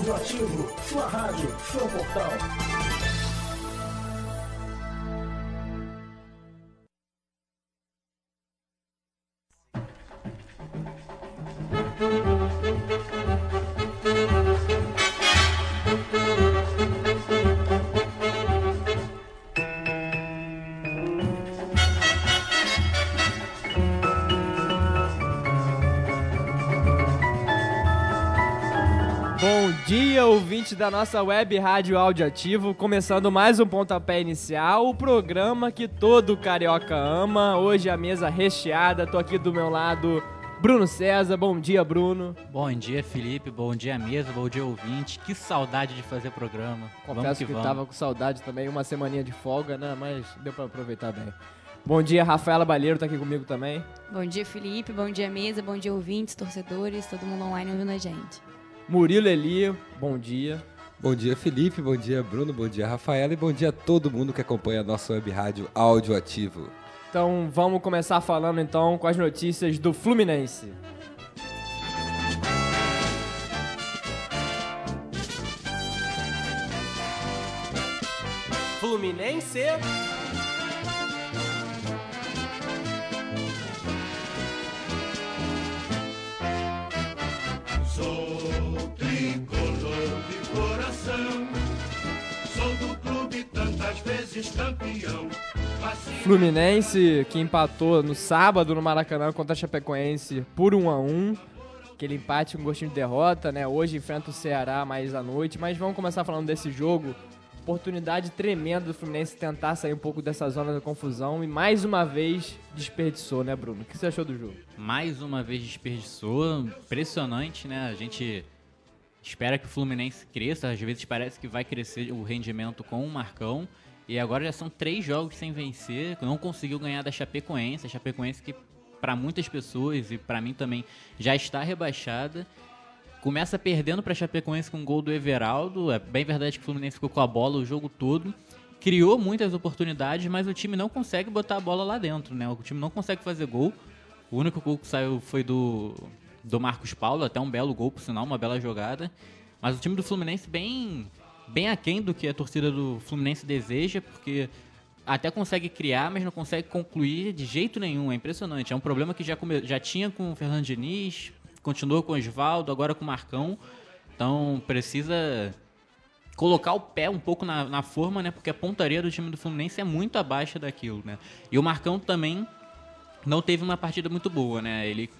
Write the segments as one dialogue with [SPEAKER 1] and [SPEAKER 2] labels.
[SPEAKER 1] Audioativo, sua rádio, seu portal.
[SPEAKER 2] Da nossa web rádio audioativo, começando mais um pontapé inicial, o programa que todo carioca ama. Hoje a mesa recheada, tô aqui do meu lado, Bruno César. Bom dia, Bruno.
[SPEAKER 3] Bom dia, Felipe. Bom dia, mesa. Bom dia, ouvinte. Que saudade de fazer programa. vamos
[SPEAKER 2] Confesso
[SPEAKER 3] que,
[SPEAKER 2] que,
[SPEAKER 3] vamos.
[SPEAKER 2] tava com saudade também, uma semaninha de folga, né? Mas deu pra aproveitar bem. Bom dia, Rafaela Balheiro tá aqui comigo também.
[SPEAKER 4] Bom dia, Felipe. Bom dia, mesa. Bom dia, ouvintes, torcedores, todo mundo online ouvindo a gente.
[SPEAKER 2] Murilo Eli, bom dia.
[SPEAKER 5] Bom dia, Felipe. Bom dia, Bruno. Bom dia, Rafaela. E bom dia a todo mundo que acompanha a nossa web rádio Audioativo.
[SPEAKER 2] Então vamos começar falando então com as notícias do Fluminense. Fluminense. Fluminense que empatou no sábado no Maracanã contra a Chapecoense por 1 a 1 Aquele empate com gostinho de derrota, né? Hoje enfrenta o Ceará mais à noite, mas vamos começar falando desse jogo. Oportunidade tremenda do Fluminense tentar sair um pouco dessa zona da confusão e mais uma vez desperdiçou, né, Bruno? O que você achou do jogo?
[SPEAKER 3] Mais uma vez desperdiçou. Impressionante, né? A gente espera que o Fluminense cresça. Às vezes parece que vai crescer o rendimento com o Marcão. E agora já são três jogos sem vencer. Não conseguiu ganhar da Chapecoense. A Chapecoense que para muitas pessoas e para mim também já está rebaixada. Começa perdendo para a Chapecoense com um gol do Everaldo. É bem verdade que o Fluminense ficou com a bola o jogo todo. Criou muitas oportunidades, mas o time não consegue botar a bola lá dentro, né? O time não consegue fazer gol. O único gol que saiu foi do, do Marcos Paulo, até um belo gol, por sinal, uma bela jogada. Mas o time do Fluminense bem, bem aquém do que a torcida do Fluminense deseja, porque até consegue criar, mas não consegue concluir de jeito nenhum. É impressionante. É um problema que já, come- já tinha com o Fernando Diniz, continuou com o Oswaldo, agora com o Marcão. Então precisa colocar o pé um pouco na, na forma, né? Porque a pontaria do time do Fluminense é muito abaixo daquilo, né? E o Marcão também não teve uma partida muito boa, né? Ele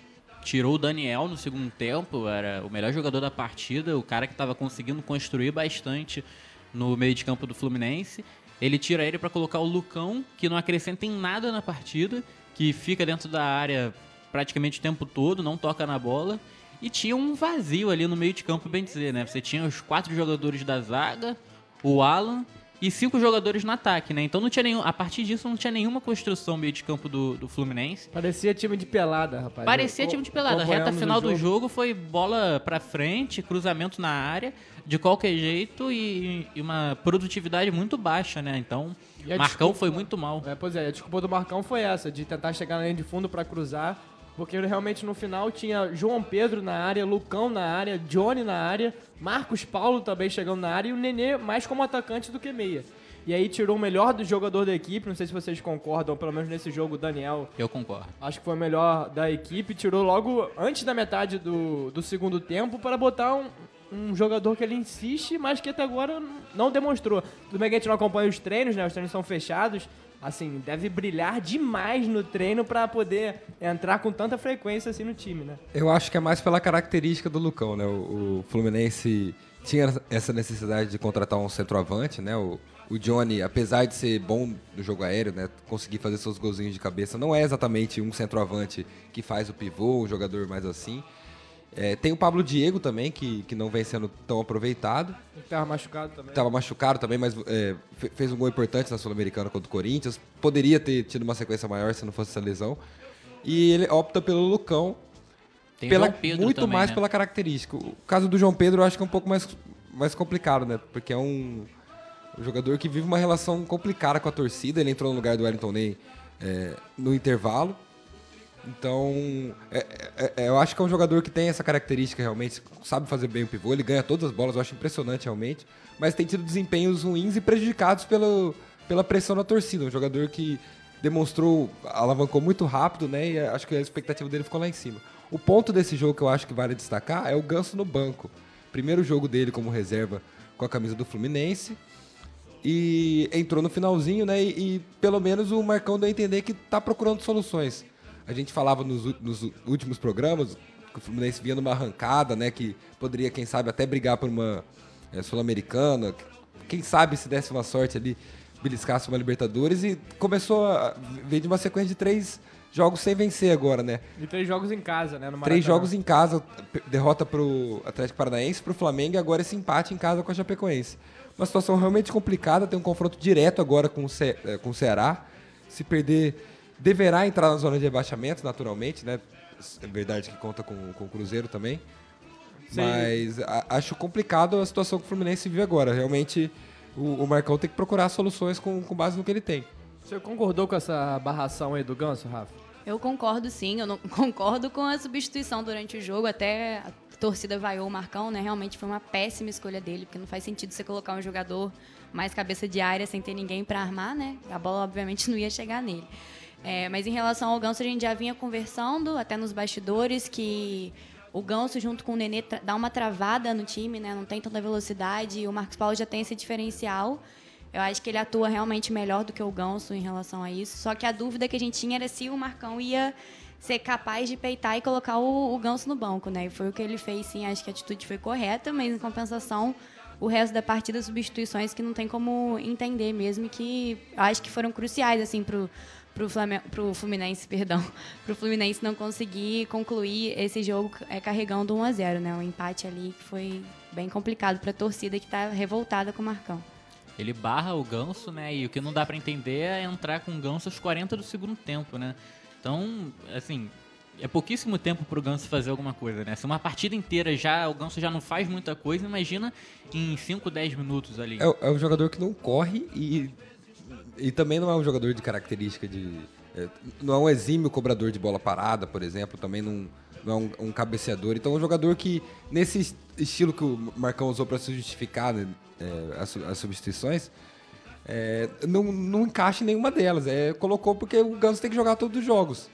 [SPEAKER 3] tirou o Daniel no segundo tempo, era o melhor jogador da partida, o cara que estava conseguindo construir bastante no meio de campo do Fluminense. Ele tira ele para colocar o Lucão, que não acrescenta em nada na partida, que fica dentro da área praticamente o tempo todo, não toca na bola. E tinha um vazio ali no meio de campo, bem dizer, né? Você tinha os quatro jogadores da zaga, o Alan e cinco jogadores no ataque, né? Então não tinha nenhum. A partir disso não tinha nenhuma construção meio de campo do, do Fluminense.
[SPEAKER 2] Parecia time de pelada, rapaz.
[SPEAKER 3] Parecia time de pelada. A reta final do jogo foi bola pra frente, cruzamento na área, de qualquer jeito e, e uma produtividade muito baixa, né? Então, Marcão
[SPEAKER 2] desculpa-
[SPEAKER 3] foi muito mal.
[SPEAKER 2] É, pois é, a desculpa do Marcão foi essa, de tentar chegar na linha de fundo pra cruzar, porque realmente no final tinha João Pedro na área, Lucão na área, Johnny na área, Marcos Paulo também chegando na área e o Nenê mais como atacante do que meia. E aí tirou o melhor do jogador da equipe, não sei se vocês concordam, pelo menos nesse jogo o Daniel
[SPEAKER 3] Eu concordo.
[SPEAKER 2] acho que foi o melhor da equipe, tirou logo antes da metade do, do segundo tempo para botar um, um jogador que ele insiste, mas que até agora não demonstrou. Tudo bem que a gente não acompanha os treinos, né? Os treinos são fechados. Assim, deve brilhar demais no treino para poder entrar com tanta frequência assim no time, né?
[SPEAKER 5] Eu acho que é mais pela característica do Lucão, né? O, o Fluminense tinha essa necessidade de contratar um centroavante, né? O, o Johnny, apesar de ser bom no jogo aéreo, né? Conseguir fazer seus golzinhos de cabeça, não é exatamente um centroavante que faz o pivô, um jogador mais assim. É, tem o Pablo Diego também, que, que não vem sendo tão aproveitado.
[SPEAKER 2] Ele tava machucado também.
[SPEAKER 5] Estava machucado também, mas é, fe- fez um gol importante na Sul-Americana contra o Corinthians. Poderia ter tido uma sequência maior se não fosse essa lesão. E ele opta pelo Lucão,
[SPEAKER 3] Tem
[SPEAKER 5] pela,
[SPEAKER 3] João Pedro
[SPEAKER 5] muito
[SPEAKER 3] também,
[SPEAKER 5] mais
[SPEAKER 3] né?
[SPEAKER 5] pela característica. O caso do João Pedro eu acho que é um pouco mais, mais complicado, né? Porque é um, um jogador que vive uma relação complicada com a torcida. Ele entrou no lugar do Wellington Ney é, no intervalo. Então, é- é- é- eu acho que é um jogador que tem essa característica realmente, sabe fazer bem o pivô, ele ganha todas as bolas, eu acho impressionante realmente, mas tem tido desempenhos ruins e prejudicados pelo, pela pressão da torcida. Um jogador que demonstrou, alavancou muito rápido, né? E acho que a expectativa dele ficou lá em cima. O ponto desse jogo que eu acho que vale destacar é o Ganso no banco. Primeiro jogo dele como reserva com a camisa do Fluminense. E entrou no finalzinho, né? E, e pelo menos o Marcão deu a entender que tá procurando soluções. A gente falava nos, nos últimos programas que o Fluminense vinha numa arrancada, né? Que poderia, quem sabe, até brigar por uma eh, Sul-Americana. Quem sabe se desse uma sorte ali, beliscasse uma Libertadores. E começou a vir de uma sequência de três jogos sem vencer agora, né?
[SPEAKER 2] E três jogos em casa, né?
[SPEAKER 5] Três jogos em casa, derrota pro Atlético Paranaense, pro Flamengo e agora esse empate em casa com a Chapecoense. Uma situação realmente complicada, tem um confronto direto agora com o, Ce eh, com o Ceará. Se perder, deverá entrar na zona de rebaixamento, naturalmente, né? É verdade que conta com, com o Cruzeiro também.
[SPEAKER 2] Sim.
[SPEAKER 5] Mas a- acho complicado a situação que o Fluminense vive agora. Realmente, o, o Marcão tem que procurar soluções com, com base no que ele tem.
[SPEAKER 2] Você concordou com essa barração aí do Ganso, Rafa?
[SPEAKER 4] Eu concordo sim, eu não concordo com a substituição durante o jogo, até a torcida vaiou o Marcão, né? Realmente foi uma péssima escolha dele, porque não faz sentido você colocar um jogador mais cabeça de área sem ter ninguém para armar, né? A bola obviamente não ia chegar nele. É, mas em relação ao Ganso, a gente já vinha conversando até nos bastidores que o Ganso junto com o Nenê dá uma travada no time, né? Não tem tanta velocidade e o Marcos Paulo já tem esse diferencial. Eu acho que ele atua realmente melhor do que o Ganso em relação a isso. Só que a dúvida que a gente tinha era se o Marcão ia ser capaz de peitar e colocar o, o Ganso no banco, né? E foi o que ele fez, sim. Acho que a atitude foi correta, mas em compensação, o resto da partida, substituições que não tem como entender mesmo, que acho que foram cruciais, assim, pro, pro, Flamengo, pro Fluminense, perdão, pro Fluminense não conseguir concluir esse jogo é, carregando 1 a 0 né? Um empate ali que foi bem complicado pra torcida que tá revoltada com o Marcão.
[SPEAKER 3] Ele barra o ganso, né? E o que não dá pra entender é entrar com o ganso aos 40 do segundo tempo, né? Então, assim, é pouquíssimo tempo pro ganso fazer alguma coisa, né? Se uma partida inteira já o ganso já não faz muita coisa, imagina em 5, 10 minutos ali.
[SPEAKER 5] É, é um jogador que não corre e, e também não é um jogador de característica de. é, não é um exímio cobrador de bola parada, por exemplo, também não, não é um, um cabeceador. Então é um jogador que, nesse es- estilo que o Marcão usou para se justificar né, é, as, as substituições, é, não, não encaixa em nenhuma delas. É, colocou porque o Ganso tem que jogar todos os jogos.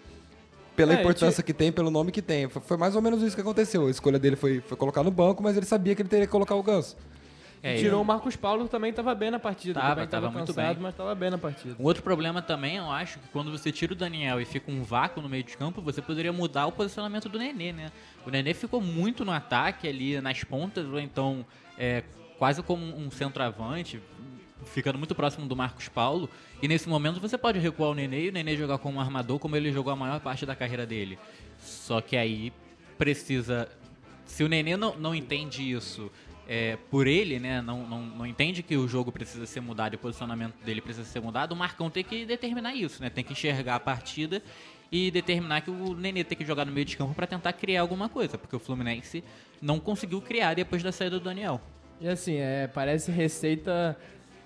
[SPEAKER 5] Pela
[SPEAKER 2] É,
[SPEAKER 5] importância
[SPEAKER 2] ti-
[SPEAKER 5] que tem, pelo nome que tem. Foi, foi mais ou menos isso que aconteceu. A escolha dele foi, foi colocar no banco, mas ele sabia que ele teria que colocar o Ganso.
[SPEAKER 3] É,
[SPEAKER 2] Tirou
[SPEAKER 3] e
[SPEAKER 2] o Marcos Paulo também tava bem na partida.
[SPEAKER 3] Tava,
[SPEAKER 2] também
[SPEAKER 3] tava muito
[SPEAKER 2] cansado,
[SPEAKER 3] bem.
[SPEAKER 2] mas tava bem na partida.
[SPEAKER 3] Um outro problema também, eu acho, que quando você tira o Daniel e fica um vácuo no meio de campo, você poderia mudar o posicionamento do Nenê, né? O Nenê ficou muito no ataque ali nas pontas, ou então é, quase como um centroavante, ficando muito próximo do Marcos Paulo. E nesse momento você pode recuar o Nenê e o Nenê jogar como armador, como ele jogou a maior parte da carreira dele. Só que aí precisa. Se o Nenê não, não entende isso é, por ele, né? Não, não, não entende que o jogo precisa ser mudado e o posicionamento dele precisa ser mudado, o Marcão tem que determinar isso, né? Tem que enxergar a partida e determinar que o Nenê tem que jogar no meio de campo para tentar criar alguma coisa, porque o Fluminense não conseguiu criar depois da saída do Daniel.
[SPEAKER 2] E assim, é, parece receita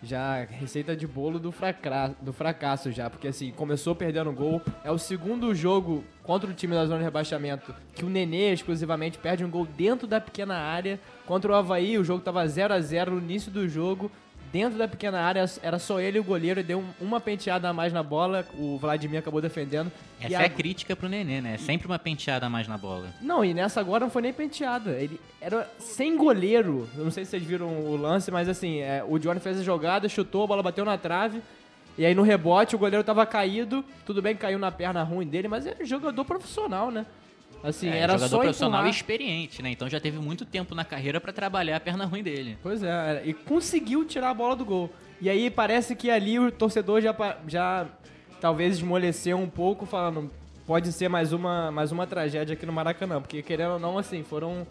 [SPEAKER 2] já receita de bolo do, fracra, do fracasso já, porque assim, começou perdendo gol, é o segundo jogo contra o time da zona de rebaixamento que o Nenê exclusivamente perde um gol dentro da pequena área, contra o Havaí. O jogo tava 0 a 0 no início do jogo, dentro da pequena área era só ele e o goleiro, deu um- uma penteada a mais na bola, o Vladimir acabou defendendo.
[SPEAKER 3] Essa
[SPEAKER 2] e
[SPEAKER 3] é
[SPEAKER 2] a-
[SPEAKER 3] a crítica pro Nenê, né? É sempre uma penteada a mais na bola.
[SPEAKER 2] não, e nessa agora não foi nem penteada. Ele era sem goleiro. Eu não sei se vocês viram o lance, mas assim, é, o Johnny fez a jogada, chutou, a bola bateu na trave. E aí no rebote o goleiro tava caído. Tudo bem que caiu na perna ruim dele, mas é jogador profissional, né? Assim,
[SPEAKER 3] É,
[SPEAKER 2] era
[SPEAKER 3] jogador
[SPEAKER 2] só
[SPEAKER 3] profissional e
[SPEAKER 2] empurrar.
[SPEAKER 3] experiente, né? Então já teve muito tempo na carreira para trabalhar a perna ruim dele.
[SPEAKER 2] Pois é, era- e conseguiu tirar a bola do gol. E aí parece que ali o torcedor já, já talvez esmoleceu um pouco, falando pode ser mais uma, mais uma tragédia aqui no Maracanã. Porque querendo ou não, assim, foram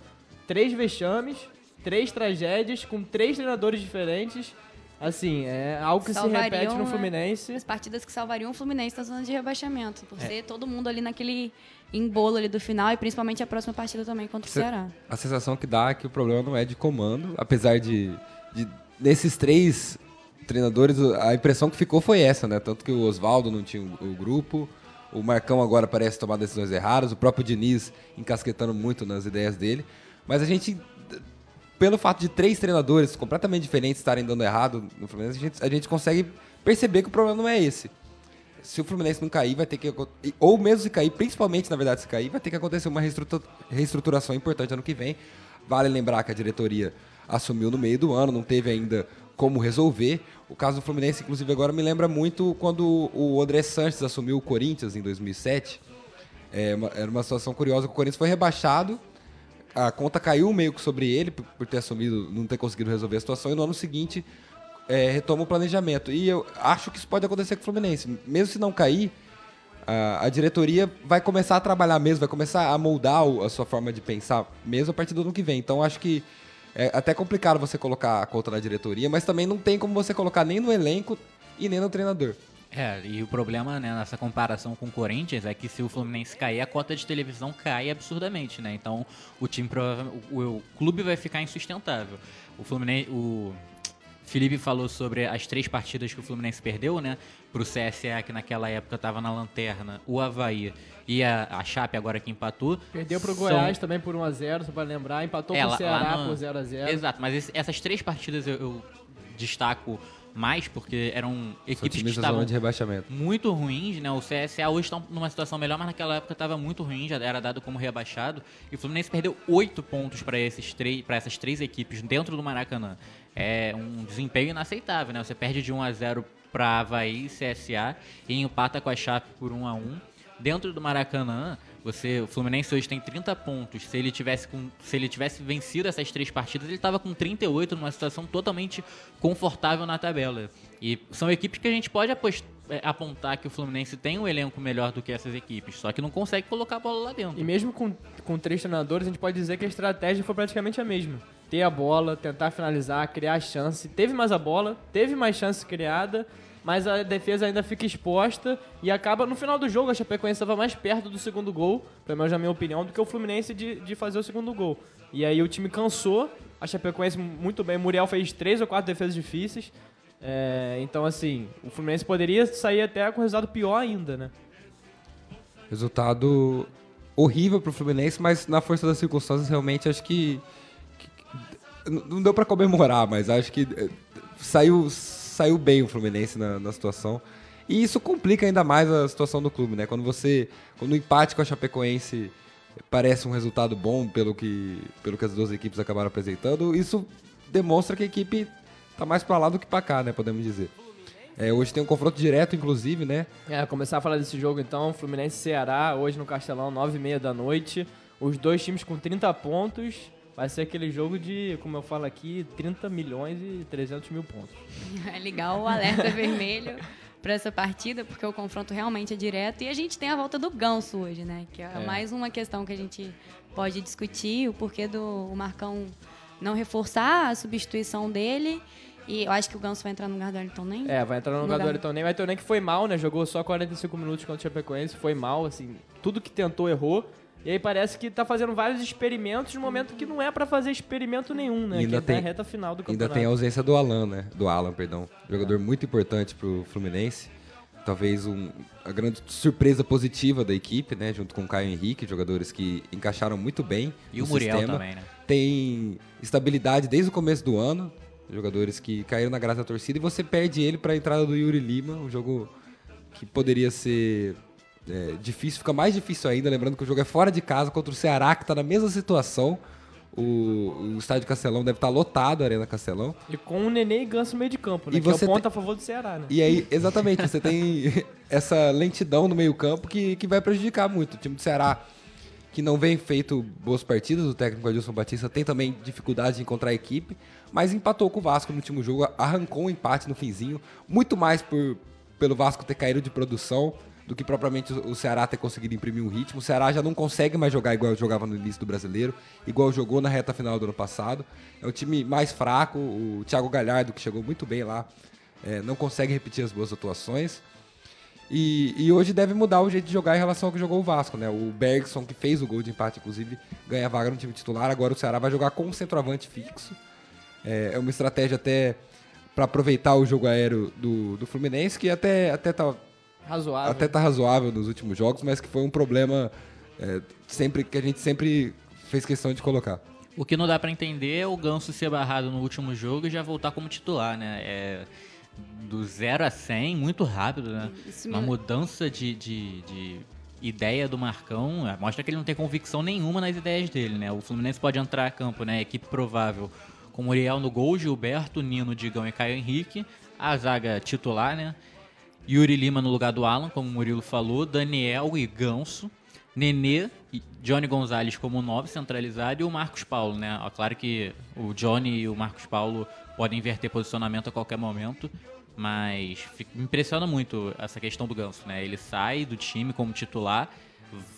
[SPEAKER 2] três vexames, três tragédias com três treinadores diferentes. Assim, é algo que se
[SPEAKER 4] Salvariam,
[SPEAKER 2] repete no
[SPEAKER 4] né?
[SPEAKER 2] Fluminense.
[SPEAKER 4] As partidas que salvariam o Fluminense na zona de rebaixamento. Por
[SPEAKER 5] É.
[SPEAKER 4] ser todo mundo ali naquele embolo ali do final e principalmente a próxima partida também contra o
[SPEAKER 5] Cê-
[SPEAKER 4] Ceará.
[SPEAKER 5] A sensação que dá é que o problema não é de comando, apesar de, de nesses três treinadores, a impressão que ficou foi essa, né? Tanto que o Oswaldo não tinha o, o grupo, O Marcão agora parece tomar decisões erradas, o próprio Diniz encasquetando muito nas ideias dele. Mas a gente, pelo fato de três treinadores completamente diferentes estarem dando errado no Fluminense, a gente, a gente consegue perceber que o problema não é esse. Se o Fluminense não cair, vai ter que. Ou mesmo se cair, principalmente na verdade se cair, vai ter que acontecer uma reestrutu- reestruturação importante ano que vem. Vale lembrar que a diretoria assumiu no meio do ano, não teve ainda como resolver. O caso do Fluminense, inclusive, agora me lembra muito quando o André Sanches assumiu o Corinthians em 2007. É uma- era uma situação curiosa o Corinthians foi rebaixado, a conta caiu meio que sobre ele por ter assumido, não ter conseguido resolver a situação, e no ano seguinte é, retoma o planejamento. E eu acho que isso pode acontecer com o Fluminense. Mesmo se não cair, a, a diretoria vai começar a trabalhar mesmo, vai começar a moldar o- a sua forma de pensar mesmo a partir do ano que vem. Então acho que é até complicado você colocar a conta na diretoria, mas também não tem como você colocar nem no elenco e nem no treinador.
[SPEAKER 3] É, e o problema né, nessa comparação com o Corinthians é que se o Fluminense cair, a cota de televisão cai absurdamente, né? Então o time provavelmente. O, o clube vai ficar insustentável. O Fluminense. O Felipe falou sobre as três partidas que o Fluminense perdeu, né? Pro CSA, que naquela época estava na lanterna, o Havaí e a, a Chape agora que empatou.
[SPEAKER 2] Perdeu pro
[SPEAKER 3] São-
[SPEAKER 2] Goiás também por 1x0, só pra lembrar. Empatou
[SPEAKER 3] É,
[SPEAKER 2] pro
[SPEAKER 3] lá-
[SPEAKER 2] Ceará
[SPEAKER 3] no-
[SPEAKER 2] por 0x0.
[SPEAKER 3] Exato, mas esse- essas três partidas eu, eu destaco mais porque eram
[SPEAKER 5] São
[SPEAKER 3] equipes que estavam
[SPEAKER 5] zona de rebaixamento.
[SPEAKER 3] muito ruins, né? O CSA hoje está numa situação melhor, mas naquela época estava muito ruim, já era dado como rebaixado. E o Fluminense perdeu oito pontos para esses três, para essas três equipes dentro do Maracanã. É um desempenho inaceitável, né? Você perde de 1 a 0 para Havaí e CSA e empata com a Chape por 1 a 1. Dentro do Maracanã, você, o Fluminense hoje tem 30 pontos. Se ele tivesse com, se ele tivesse vencido essas três partidas, ele estava com 38 numa situação totalmente confortável na tabela. E são equipes que a gente pode é, apontar que o Fluminense tem um elenco melhor do que essas equipes, só que não consegue colocar a bola lá dentro.
[SPEAKER 2] E mesmo com, com três treinadores, a gente pode dizer que a estratégia foi praticamente a mesma. Ter a bola, tentar finalizar, criar chance. Teve mais a bola, teve mais chance criada, mas a defesa ainda fica exposta e acaba, no final do jogo, a Chapecoense estava mais perto do segundo gol, pelo menos na minha opinião, do que o Fluminense de, de fazer o segundo gol. E aí o time cansou, a Chapecoense muito bem, o Muriel fez três ou quatro defesas difíceis. É, então, assim, o Fluminense poderia sair até com resultado pior ainda, né?
[SPEAKER 5] Resultado horrível pro Fluminense, mas na força das circunstâncias, realmente acho que. Não deu pra comemorar, mas acho que eh, saiu, saiu bem o Fluminense na, na situação. E isso complica ainda mais a situação do clube, né? Quando você. Quando o empate com a Chapecoense parece um resultado bom pelo que, pelo que as duas equipes acabaram apresentando, isso demonstra que a equipe tá mais pra lá do que pra cá, né? Podemos dizer. É, hoje tem um confronto direto, inclusive, né?
[SPEAKER 2] É, começar a falar desse jogo então, Fluminense Ceará, hoje no Castelão, 9h30 da noite. Os dois times com 30 pontos. Vai ser aquele jogo de, como eu falo aqui, 30 milhões e 300 mil pontos.
[SPEAKER 4] É ligar o alerta vermelho para essa partida, porque o confronto realmente é direto. E a gente tem a volta do Ganso hoje, né? Que é,
[SPEAKER 2] É.
[SPEAKER 4] mais uma questão que a gente pode discutir, o porquê do o Marcão não reforçar a substituição dele. E eu acho que o Ganso vai entrar no lugar do Ayrton Nem.
[SPEAKER 2] É, vai entrar no lugar do
[SPEAKER 4] Lugar.
[SPEAKER 2] Ayrton Nem. O Ayrton Nem que foi mal, né? Jogou só 45 minutos contra o Chapecoense, foi mal, assim. Tudo que tentou, errou. E aí parece que tá fazendo vários experimentos no momento que não é pra fazer experimento nenhum, né?
[SPEAKER 5] E ainda
[SPEAKER 2] que tá
[SPEAKER 5] tem-
[SPEAKER 2] na reta final do
[SPEAKER 5] Ainda
[SPEAKER 2] campeonato.
[SPEAKER 5] tem a ausência do Alan, né? Do Alan, perdão. Jogador muito importante pro Fluminense. Talvez um, a grande surpresa positiva da equipe, né? Junto com o Caio Henrique, jogadores que encaixaram muito bem
[SPEAKER 3] E
[SPEAKER 5] no
[SPEAKER 3] o Muriel
[SPEAKER 5] sistema.
[SPEAKER 3] também, né?
[SPEAKER 5] Tem estabilidade desde o começo do ano. Jogadores que caíram na graça da torcida e você perde ele para a entrada do Yuri Lima, um jogo que poderia ser é, difícil, fica mais difícil ainda, lembrando que o jogo é fora de casa contra o Ceará, que está na mesma situação. O, o estádio Castelão deve estar lotado, a Arena Castelão.
[SPEAKER 2] E com o Nenê e Ganso no meio de campo, né?
[SPEAKER 5] E
[SPEAKER 2] que é
[SPEAKER 5] você
[SPEAKER 2] o ponto
[SPEAKER 5] tem-
[SPEAKER 2] a favor do Ceará, né?
[SPEAKER 5] E aí, exatamente, você tem essa lentidão no meio-campo que, que vai prejudicar muito. O time do Ceará, que não vem feito boas partidas, o técnico Adilson Batista tem também dificuldade de encontrar a equipe, mas empatou com o Vasco no último jogo, arrancou um empate no finzinho, muito mais por, pelo Vasco ter caído de produção do que propriamente o Ceará ter conseguido imprimir um ritmo. O Ceará já não consegue mais jogar igual jogava no início do brasileiro, igual jogou na reta final do ano passado. É um time mais fraco, o Thiago Galhardo, que chegou muito bem lá, é, não consegue repetir as boas atuações. E, e hoje deve mudar o jeito de jogar em relação ao que jogou o Vasco, né? O Bergson, que fez o gol de empate, inclusive, ganha vaga no time titular. Agora o Ceará vai jogar com um centroavante fixo. É, é uma estratégia até para aproveitar o jogo aéreo do, do Fluminense, que até, até tá
[SPEAKER 2] Razoável.
[SPEAKER 5] até tá razoável nos últimos jogos, mas que foi um problema é, sempre que a gente sempre fez questão de colocar.
[SPEAKER 3] O que não dá pra entender é o Ganso ser barrado no último jogo e já voltar como titular, né? É do 0 a 100 muito rápido, né?
[SPEAKER 4] Isso
[SPEAKER 3] Uma
[SPEAKER 4] me-
[SPEAKER 3] mudança de, de, de ideia do Marcão é, mostra que ele não tem convicção nenhuma nas ideias dele, né? O Fluminense pode entrar a campo, né? Equipe provável com Muriel no gol, Gilberto, Nino, Digão e Caio Henrique. A zaga titular, né? Yuri Lima no lugar do Alan, como o Murilo falou, Daniel e Ganso, Nenê Johnny Gonzalez como nove centralizado e o Marcos Paulo, né? Claro que o Johnny e o Marcos Paulo podem inverter posicionamento a qualquer momento, mas me impressiona muito essa questão do Ganso, né? Ele sai do time como titular,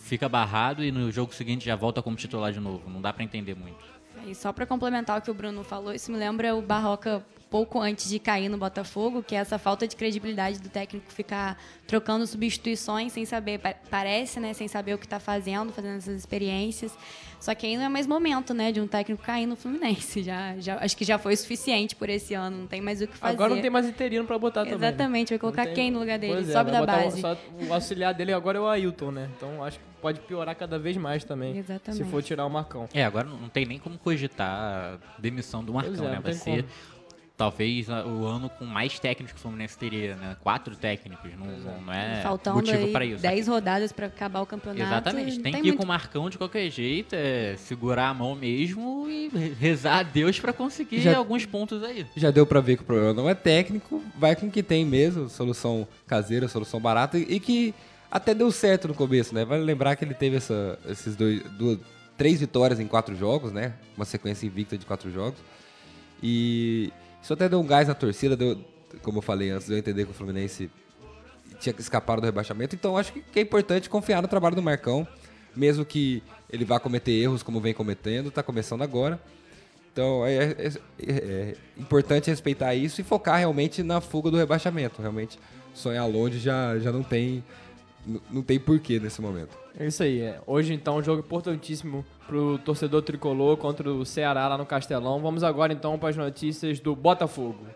[SPEAKER 3] fica barrado e no jogo seguinte já volta como titular de novo. Não dá pra entender muito.
[SPEAKER 4] E só para complementar o que o Bruno falou, isso me lembra o Barroca pouco antes de cair no Botafogo, que é essa falta de credibilidade do técnico ficar trocando substituições sem saber, pa- parece, né, sem saber o que está fazendo, fazendo essas experiências. Só que aí não é mais momento, né, de um técnico cair no Fluminense. Já, já acho que já foi suficiente por esse ano, não tem mais o que fazer.
[SPEAKER 2] Agora não tem mais interino pra botar também. né?
[SPEAKER 4] Exatamente, vai colocar
[SPEAKER 2] Não
[SPEAKER 4] quem no lugar dele?
[SPEAKER 2] Pois é,
[SPEAKER 4] Sobe
[SPEAKER 2] vai
[SPEAKER 4] da
[SPEAKER 2] o-
[SPEAKER 4] base.
[SPEAKER 2] só o auxiliar dele agora é o Ailton, né? Então acho que pode piorar cada vez mais também.
[SPEAKER 4] Exatamente.
[SPEAKER 2] Se for tirar o Marcão.
[SPEAKER 3] É, agora não tem nem como cogitar a demissão do Marcão,
[SPEAKER 2] é,
[SPEAKER 3] né? Vai
[SPEAKER 2] tem
[SPEAKER 3] ser
[SPEAKER 2] como.
[SPEAKER 3] Talvez a- o ano com mais técnicos que o Fluminense teria, né? Quatro técnicos, não, não é
[SPEAKER 4] Faltando
[SPEAKER 3] motivo para isso.
[SPEAKER 4] 10 rodadas para acabar o campeonato.
[SPEAKER 3] Exatamente,
[SPEAKER 4] não
[SPEAKER 3] tem, que ir
[SPEAKER 4] muito
[SPEAKER 3] com o Marcão de qualquer jeito, é segurar a mão mesmo e re- rezar a Deus para conseguir
[SPEAKER 5] Já-
[SPEAKER 3] alguns pontos aí.
[SPEAKER 5] Já deu pra ver que o problema não é técnico, vai com o que tem mesmo, solução caseira, solução barata, e que até deu certo no começo, né? Vale lembrar que ele teve essa, esses dois, duas, três vitórias em quatro jogos, né? Uma sequência invicta de quatro jogos. E isso até deu um gás na torcida, deu, como eu falei antes, deu a entender que o Fluminense tinha que escapar do rebaixamento. Então acho que é importante confiar no trabalho do Marcão, mesmo que ele vá cometer erros como vem cometendo, tá começando agora. Então é, é- é- é importante respeitar isso e focar realmente na fuga do rebaixamento. Realmente sonhar longe já, já não tem não tem porquê nesse momento.
[SPEAKER 2] É isso aí. É. Hoje, então, um jogo importantíssimo pro torcedor tricolor contra o Ceará lá no Castelão. Vamos agora, então, para as notícias do Botafogo.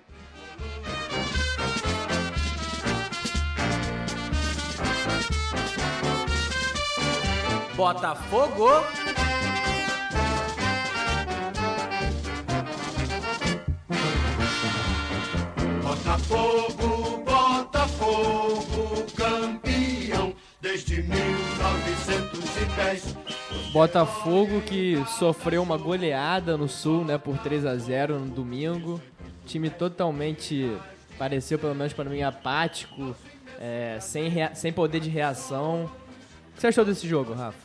[SPEAKER 2] Botafogo!
[SPEAKER 6] Botafogo, Botafogo,
[SPEAKER 2] Botafogo que sofreu uma goleada no Sul, né, por 3 a 0 no domingo. Time totalmente, pareceu pelo menos para mim, apático, é, sem, sem poder de reação. O que você achou desse jogo, Rafa?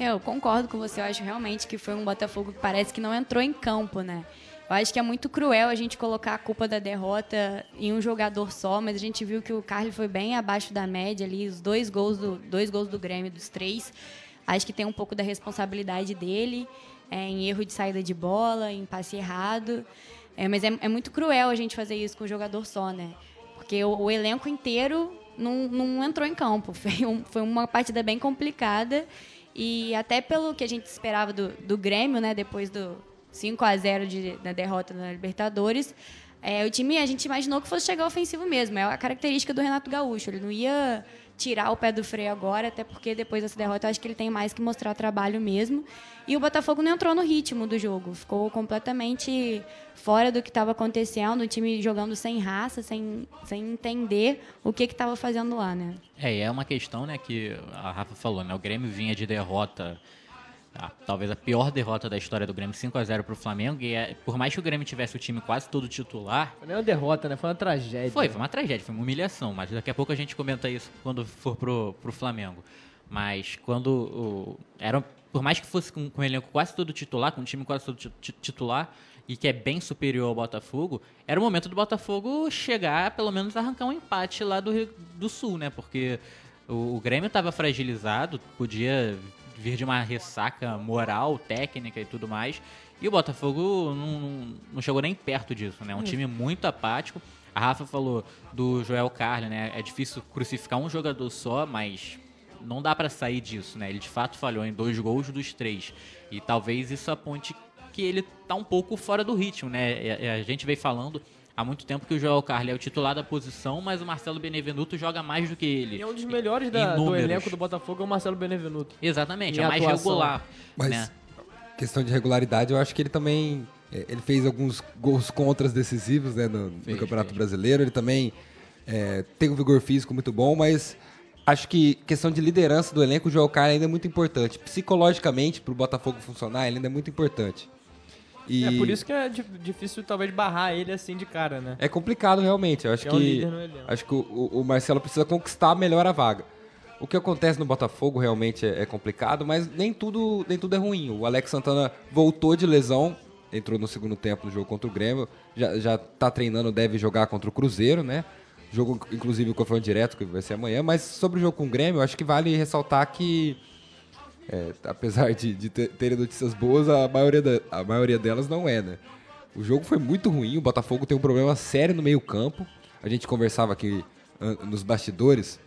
[SPEAKER 4] Eu concordo com você. Eu acho realmente que foi um Botafogo que parece que não entrou em campo, né? Eu acho que é muito cruel a gente colocar a culpa da derrota em um jogador só, mas a gente viu que o Carly foi bem abaixo da média ali, os dois gols do, dois gols do Grêmio, dos três. Acho que tem um pouco da responsabilidade dele é, em erro de saída de bola, em passe errado. É, mas é, é muito cruel a gente fazer isso com um jogador só, né? Porque o, o elenco inteiro não, não entrou em campo. Foi, um- foi uma partida bem complicada. E até pelo que a gente esperava do, do Grêmio, né? Depois do 5 a 0 de, da derrota na Libertadores, é, o time a gente imaginou que fosse chegar ofensivo mesmo. É a característica do Renato Gaúcho. Ele não ia tirar o pé do freio agora, até porque depois dessa derrota eu acho que ele tem mais que mostrar trabalho mesmo. E o Botafogo não entrou no ritmo do jogo. Ficou completamente fora do que estava acontecendo, o time jogando sem raça, sem, sem entender o que estava fazendo lá, né?
[SPEAKER 3] É, e é uma questão, né, que a Rafa falou, né? O Grêmio vinha de derrota, a- talvez a pior derrota da história do Grêmio, 5 a 0 pro Flamengo, e é- por mais que o Grêmio tivesse o time quase todo titular,
[SPEAKER 2] Foi nem uma derrota, né? Foi uma tragédia.
[SPEAKER 3] foi, foi uma tragédia, foi uma humilhação, mas daqui a pouco a gente comenta isso quando for pro, pro Flamengo. Mas quando o, era, por mais que fosse com, com o elenco quase todo titular, com o time quase todo ti- ti- titular, e que é bem superior ao Botafogo, era o momento do Botafogo chegar, pelo menos arrancar um empate lá do Rio do Sul, né? Porque o, o Grêmio estava fragilizado, podia vir de uma ressaca moral, técnica e tudo mais. E o Botafogo não, não- chegou nem perto disso, né? Um time muito apático. A Rafa falou do Joel Carli, né? É difícil crucificar um jogador só, mas não dá pra sair disso, né? Ele de fato falhou em dois gols dos três. E talvez isso aponte que ele tá um pouco fora do ritmo, né? A gente veio falando há muito tempo que o Joel Carli é o titular da posição, mas o Marcelo Benevenuto joga mais do que ele.
[SPEAKER 2] E é um dos melhores da- do elenco do Botafogo é o Marcelo Benevenuto.
[SPEAKER 3] Exatamente,
[SPEAKER 2] Em
[SPEAKER 3] é mais
[SPEAKER 2] atuação.
[SPEAKER 3] regular.
[SPEAKER 5] Mas
[SPEAKER 3] né?
[SPEAKER 5] questão de regularidade, eu acho que ele também é, ele fez alguns gols contras decisivos né, no, no
[SPEAKER 3] Fez,
[SPEAKER 5] Campeonato
[SPEAKER 3] fez.
[SPEAKER 5] Brasileiro. Ele também é, tem um vigor físico muito bom, mas acho que questão de liderança do elenco, o Joel Carlos ainda é muito importante. Psicologicamente, para o Botafogo funcionar, ele ainda é muito importante. E
[SPEAKER 2] É por isso que é di- difícil talvez barrar ele assim de cara, né?
[SPEAKER 5] é complicado realmente. Eu acho
[SPEAKER 2] Que é
[SPEAKER 5] que,
[SPEAKER 2] no elenco.
[SPEAKER 5] acho que o, o- Marcelo precisa conquistar melhor a vaga. O que acontece no Botafogo realmente é, é complicado, mas nem tudo, nem tudo é ruim. O Alex Santana voltou de lesão, entrou no segundo tempo no jogo contra o Grêmio, já, já tá treinando, deve jogar contra o Cruzeiro, né? Jogo, inclusive, o confronto direto, que vai ser amanhã. Mas sobre o jogo com o Grêmio, eu acho que vale ressaltar que, é, apesar de, de ter- terem notícias boas, a maioria, da- a maioria delas não é, né? O jogo foi muito ruim, o Botafogo tem um problema sério no meio campo. A gente conversava aqui nos bastidores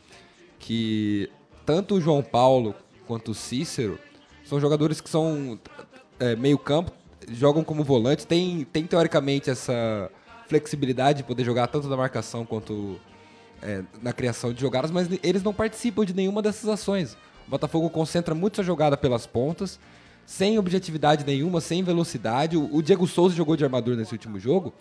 [SPEAKER 5] que tanto o João Paulo quanto o Cícero são jogadores que são é, meio campo, jogam como volante, tem, tem teoricamente essa flexibilidade de poder jogar tanto na marcação quanto é, na criação de jogadas, mas eles não participam de nenhuma dessas ações. O Botafogo concentra muito sua jogada pelas pontas, sem objetividade nenhuma, sem velocidade. O, o Diego Souza jogou de armador nesse último jogo,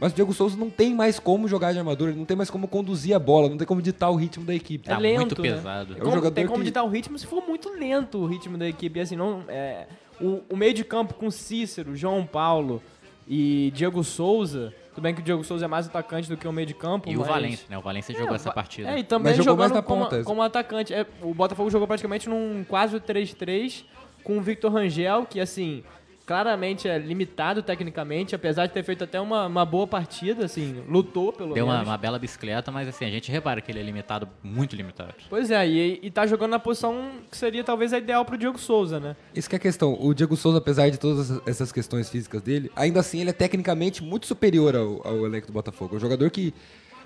[SPEAKER 5] mas o Diego Souza não tem mais como jogar de armador, ele não tem mais como conduzir a bola, não tem como ditar o ritmo da equipe.
[SPEAKER 3] Tá
[SPEAKER 2] é lento,
[SPEAKER 3] muito
[SPEAKER 2] né?
[SPEAKER 3] pesado.
[SPEAKER 5] É um
[SPEAKER 2] Como- tem como
[SPEAKER 5] que-
[SPEAKER 2] ditar o ritmo se for muito lento o ritmo da equipe. E assim, não, é, o, o meio de campo com Cícero, João Paulo e Diego Souza. Tudo bem que o Diego Souza é mais atacante do que o meio de campo.
[SPEAKER 3] E o
[SPEAKER 2] mas-
[SPEAKER 3] Valência, né? O Valência jogou
[SPEAKER 2] É,
[SPEAKER 3] essa partida.
[SPEAKER 2] É, e também
[SPEAKER 5] Mas jogou
[SPEAKER 2] jogando
[SPEAKER 5] mais na
[SPEAKER 2] como,
[SPEAKER 5] ponta.
[SPEAKER 2] como atacante. É, o Botafogo jogou praticamente num quase 3-3 com o Victor Rangel, que assim, claramente é limitado tecnicamente, apesar de ter feito até uma, uma boa partida, assim, lutou pelo
[SPEAKER 3] Deu uma,
[SPEAKER 2] menos.
[SPEAKER 3] uma bela bicicleta, mas assim, a gente repara que ele é limitado, muito limitado.
[SPEAKER 2] Pois é, e, e tá jogando na posição que seria talvez a ideal pro Diego Souza, né?
[SPEAKER 5] Isso que é a questão. O Diego Souza, apesar de todas essas questões físicas dele, ainda assim ele é tecnicamente muito superior ao, ao elenco do Botafogo. É um jogador que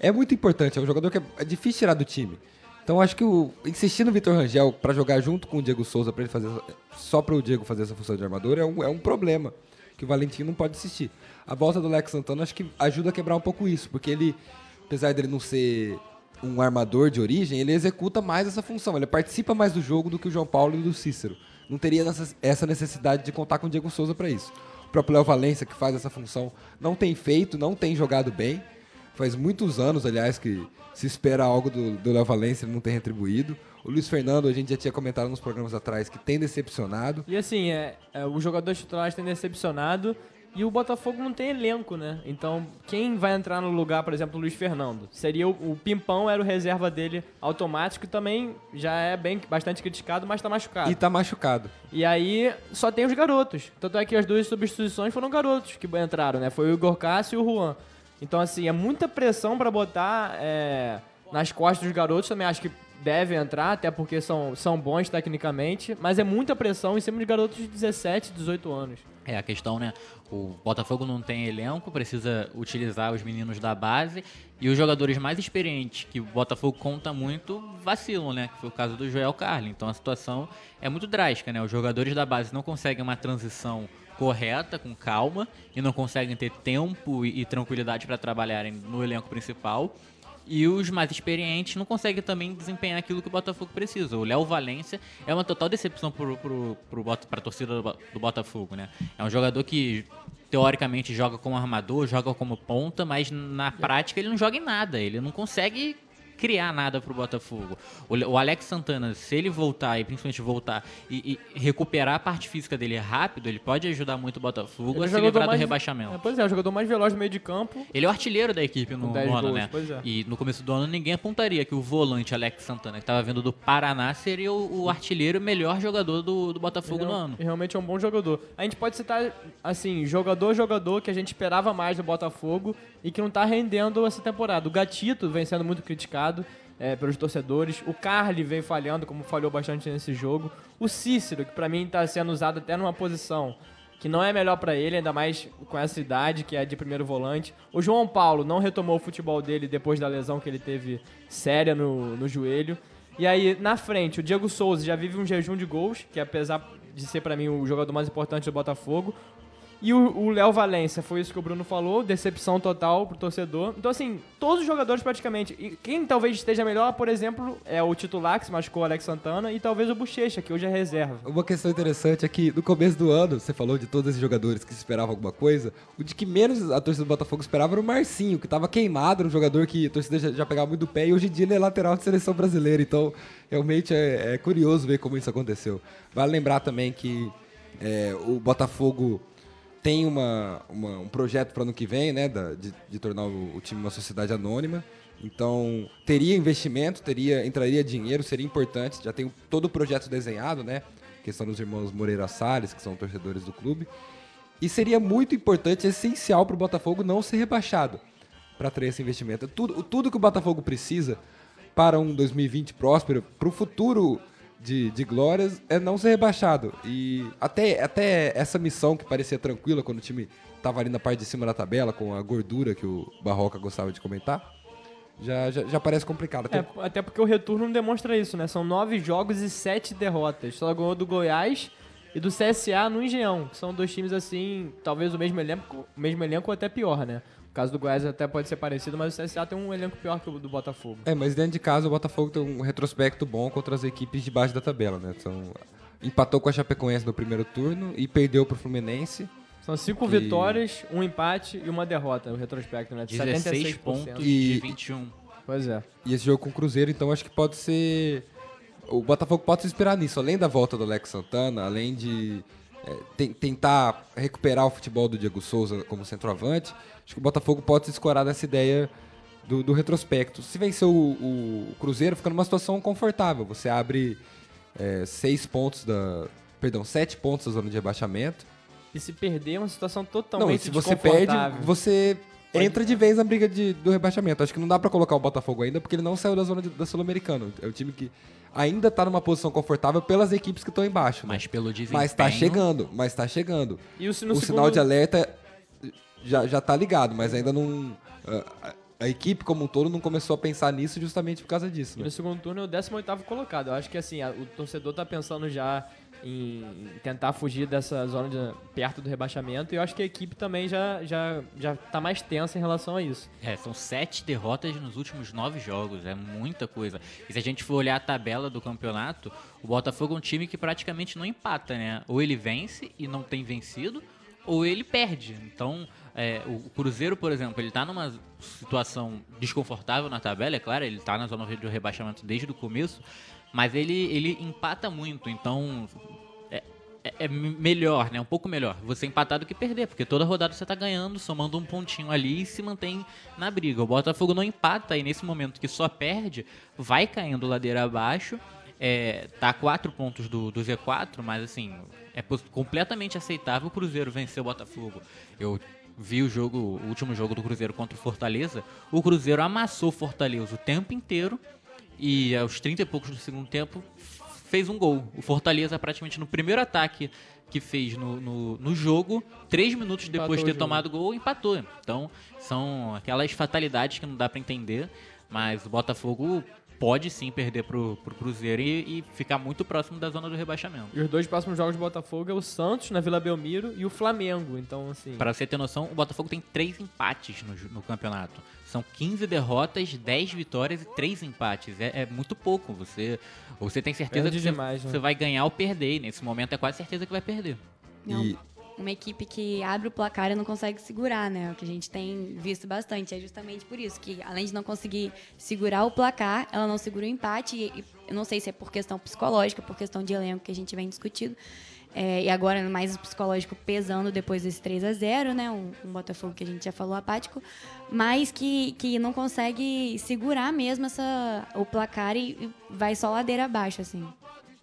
[SPEAKER 5] é muito importante, é um jogador que é, é difícil tirar do time. Então acho que o, insistir no Vitor Rangel pra jogar junto com o Diego Souza para ele fazer só para o Diego fazer essa função de armador é um, é um problema que o Valentim não pode assistir. A volta do Alex Santana acho que ajuda a quebrar um pouco isso, porque ele, apesar dele não ser um armador de origem, ele executa mais essa função, ele participa mais do jogo do que o João Paulo e do Cícero. Não teria essa necessidade de contar com o Diego Souza para isso. O próprio Léo Valência, que faz essa função, não tem feito, não tem jogado bem. Faz muitos anos, aliás, que se espera algo do do Léo Valência, ele não tem retribuído. O Luiz Fernando, a gente já tinha comentado nos programas atrás, que tem decepcionado.
[SPEAKER 2] E assim, é, é, os jogadores titulares têm decepcionado e o Botafogo não tem elenco, né? Então, quem vai entrar no lugar, por exemplo, do Luiz Fernando? Seria o, o Pimpão, era o reserva dele automático, e também já é bem bastante criticado, mas tá machucado.
[SPEAKER 5] E tá machucado.
[SPEAKER 2] E aí só tem os garotos. Tanto é que as duas substituições foram garotos que entraram, né? Foi o Igor Cássio e o Juan. Então, assim, é muita pressão pra botar é, nas costas dos garotos. Também acho que devem entrar, até porque são, são bons tecnicamente. Mas é muita pressão em cima de garotos de 17, 18 anos.
[SPEAKER 3] É, a questão, né? O Botafogo não tem elenco, precisa utilizar os meninos da base. E os jogadores mais experientes, que o Botafogo conta muito, vacilam, né? Que foi o caso do Joel Carli. Então a situação é muito drástica, né? Os jogadores da base não conseguem uma transição correta, com calma, e não conseguem ter tempo e, tranquilidade para trabalharem no elenco principal. E os mais experientes não conseguem também desempenhar aquilo que o Botafogo precisa. O Léo Valência é uma total decepção pro, pro, pro, Bota- pra torcida do, do Botafogo, né? É um jogador que teoricamente joga como armador, joga como ponta, mas na prática ele não joga em nada. Ele não consegue criar nada pro Botafogo. O, Le- o Alex Santana, se ele voltar e principalmente voltar e, e recuperar a parte física dele rápido, ele pode ajudar muito o Botafogo
[SPEAKER 2] Ele é
[SPEAKER 3] a se livrar do
[SPEAKER 2] mais-
[SPEAKER 3] rebaixamento.
[SPEAKER 2] É, pois é, o jogador mais veloz no meio de campo.
[SPEAKER 3] Ele é o artilheiro da equipe no,
[SPEAKER 2] Com 10
[SPEAKER 3] no ano,
[SPEAKER 2] gols,
[SPEAKER 3] né?
[SPEAKER 2] é.
[SPEAKER 3] E no começo do ano ninguém apontaria que o volante Alex Santana, que estava vindo do Paraná, seria o, o artilheiro melhor jogador do, do Botafogo no
[SPEAKER 2] Real-
[SPEAKER 3] ano.
[SPEAKER 2] Realmente é um bom jogador. A gente pode citar, assim, jogador, jogador que a gente esperava mais do Botafogo e que não tá rendendo essa temporada. O Gatito vem sendo muito criticado é, pelos torcedores. O Carly vem falhando, como falhou bastante nesse jogo. O Cícero, que pra mim tá sendo usado até numa posição que não é melhor pra ele, ainda mais com essa idade, que é de primeiro volante. O João Paulo não retomou o futebol dele depois da lesão que ele teve séria no, no joelho. E aí, na frente, o Diego Souza já vive um jejum de gols, que apesar de ser pra mim o jogador mais importante do Botafogo. E o Léo Valência, foi isso que o Bruno falou, decepção total pro torcedor. Então, assim, todos os jogadores praticamente. E quem talvez esteja melhor, por exemplo, é o titular, que se machucou, o Alex Santana, e talvez o Bochecha, que hoje é reserva.
[SPEAKER 5] Uma questão interessante é que no começo do ano, você falou de todos esses jogadores que esperavam alguma coisa, o de que menos a torcida do Botafogo esperava era o Marcinho, que tava queimado, um jogador que a torcida já pegava muito do pé, e hoje em dia ele é lateral de seleção brasileira, então realmente é, é curioso ver como isso aconteceu. Vale lembrar também que é, o Botafogo tem uma, uma- um projeto para ano que vem, né, da- de, de tornar o, o time uma sociedade anônima. Então, teria investimento, teria entraria dinheiro, seria importante. Já tem todo o projeto desenhado, né? Questão dos irmãos Moreira Salles, que são torcedores do clube. E seria muito importante, essencial para o Botafogo não ser rebaixado para atrair esse investimento. Tudo, tudo que o Botafogo precisa para um 2020 próspero, para o futuro de, de glórias, é não ser rebaixado. E até, até essa missão que parecia tranquila quando o time estava ali na parte de cima da tabela, com a gordura que o Barroca gostava de comentar, já, já, já parece complicado. Até
[SPEAKER 2] É, até porque o retorno não demonstra isso, né? São nove jogos e sete derrotas. Só ganhou do Goiás e do CSA no Engenhão, que são dois times assim, talvez o mesmo elenco, o mesmo elenco ou até pior, né? O caso do Goiás até pode ser parecido, mas o CSA tem um elenco pior que o do Botafogo.
[SPEAKER 5] É, mas dentro de casa o Botafogo tem um retrospecto bom contra as equipes de baixo da tabela, né? São, empatou com a Chapecoense no primeiro turno e perdeu pro Fluminense.
[SPEAKER 2] São cinco
[SPEAKER 5] Que-
[SPEAKER 2] vitórias, um empate e uma derrota, o retrospecto, né? De
[SPEAKER 3] 16
[SPEAKER 2] 76%.
[SPEAKER 3] pontos
[SPEAKER 5] E-
[SPEAKER 3] de 21.
[SPEAKER 2] Pois é.
[SPEAKER 5] E esse jogo com o Cruzeiro, então acho que pode ser. O Botafogo pode se inspirar nisso, além da volta do Alex Santana, além de é, ten- tentar recuperar o futebol do Diego Souza como centroavante. Acho que o Botafogo pode se escorar nessa ideia do, do retrospecto. Se vencer o, o Cruzeiro, fica numa situação confortável. Você abre é, seis pontos da. Perdão, sete pontos da zona de rebaixamento.
[SPEAKER 2] E se perder é uma situação
[SPEAKER 5] Não, e
[SPEAKER 2] totalmente
[SPEAKER 5] se você perde, você entra de vez na briga de- do rebaixamento. Acho que não dá pra colocar o Botafogo ainda, porque ele não saiu da zona de- da Sul-Americana. É o time que ainda tá numa posição confortável pelas equipes que estão embaixo. né?
[SPEAKER 3] Mas pelo desempenho...
[SPEAKER 5] Mas tá chegando, mas tá chegando.
[SPEAKER 2] E o,
[SPEAKER 5] o
[SPEAKER 2] segundo-
[SPEAKER 5] sinal de alerta já, já tá ligado, mas ainda não. a- equipe como um todo não começou a pensar nisso justamente por causa disso.
[SPEAKER 2] E
[SPEAKER 5] né?
[SPEAKER 2] no segundo turno é o 18º colocado. Eu acho que assim, a- o torcedor tá pensando já em tentar fugir dessa zona de, perto do rebaixamento. E eu acho que a equipe também já, já, já tá mais tensa em relação a isso.
[SPEAKER 3] É, são sete derrotas nos últimos nove jogos, é muita coisa. E se a gente for olhar a tabela do campeonato, o Botafogo é um time que praticamente não empata, né? Ou ele vence e não tem vencido, ou ele perde. Então, é, o Cruzeiro, por exemplo, ele tá numa situação desconfortável na tabela, é claro, ele tá na zona de rebaixamento desde o começo, mas ele, ele empata muito, então é, é- é me- melhor, né? Um pouco melhor você empatar do que perder, porque toda rodada você tá ganhando, somando um pontinho ali e se mantém na briga. O Botafogo não empata e nesse momento que só perde, vai caindo ladeira abaixo. É, tá a quatro pontos do, do Z4, mas assim, é completamente aceitável o Cruzeiro vencer o Botafogo. Eu vi o jogo, o último jogo do Cruzeiro contra o Fortaleza. O Cruzeiro amassou o Fortaleza o tempo inteiro e aos 30 e poucos do segundo tempo fez um gol. O Fortaleza, praticamente no primeiro ataque que fez no, no, no jogo, três minutos
[SPEAKER 2] Empatou
[SPEAKER 3] depois de
[SPEAKER 2] o
[SPEAKER 3] ter tomado gol, empatou. Então, são aquelas fatalidades que não dá pra entender, mas o Botafogo pode sim perder pro, pro Cruzeiro e, e ficar muito próximo da zona do rebaixamento.
[SPEAKER 2] E os dois próximos jogos do Botafogo é o Santos, na Vila Belmiro, e o Flamengo. Então, assim.
[SPEAKER 3] Pra você ter noção, o Botafogo tem três empates no, no campeonato. São 15 derrotas, 10 vitórias e 3 empates. É, é muito pouco. Você, você tem certeza
[SPEAKER 2] Perde
[SPEAKER 3] que você,
[SPEAKER 2] demais, né?
[SPEAKER 3] você vai ganhar ou perder. E nesse momento é quase certeza que vai perder.
[SPEAKER 4] Não,
[SPEAKER 5] E-
[SPEAKER 4] uma equipe que abre o placar e não consegue segurar, né? O que a gente tem visto bastante. É justamente por isso que, além de não conseguir segurar o placar, ela não segura o empate. E, e eu não sei se é por questão psicológica, por questão de elenco que a gente vem discutindo. É, e agora, mais psicológico pesando depois desse 3 a 0 né? Um, um Botafogo que a gente já falou apático. Mas que, que não consegue segurar mesmo essa, o placar e, e vai só ladeira abaixo, assim.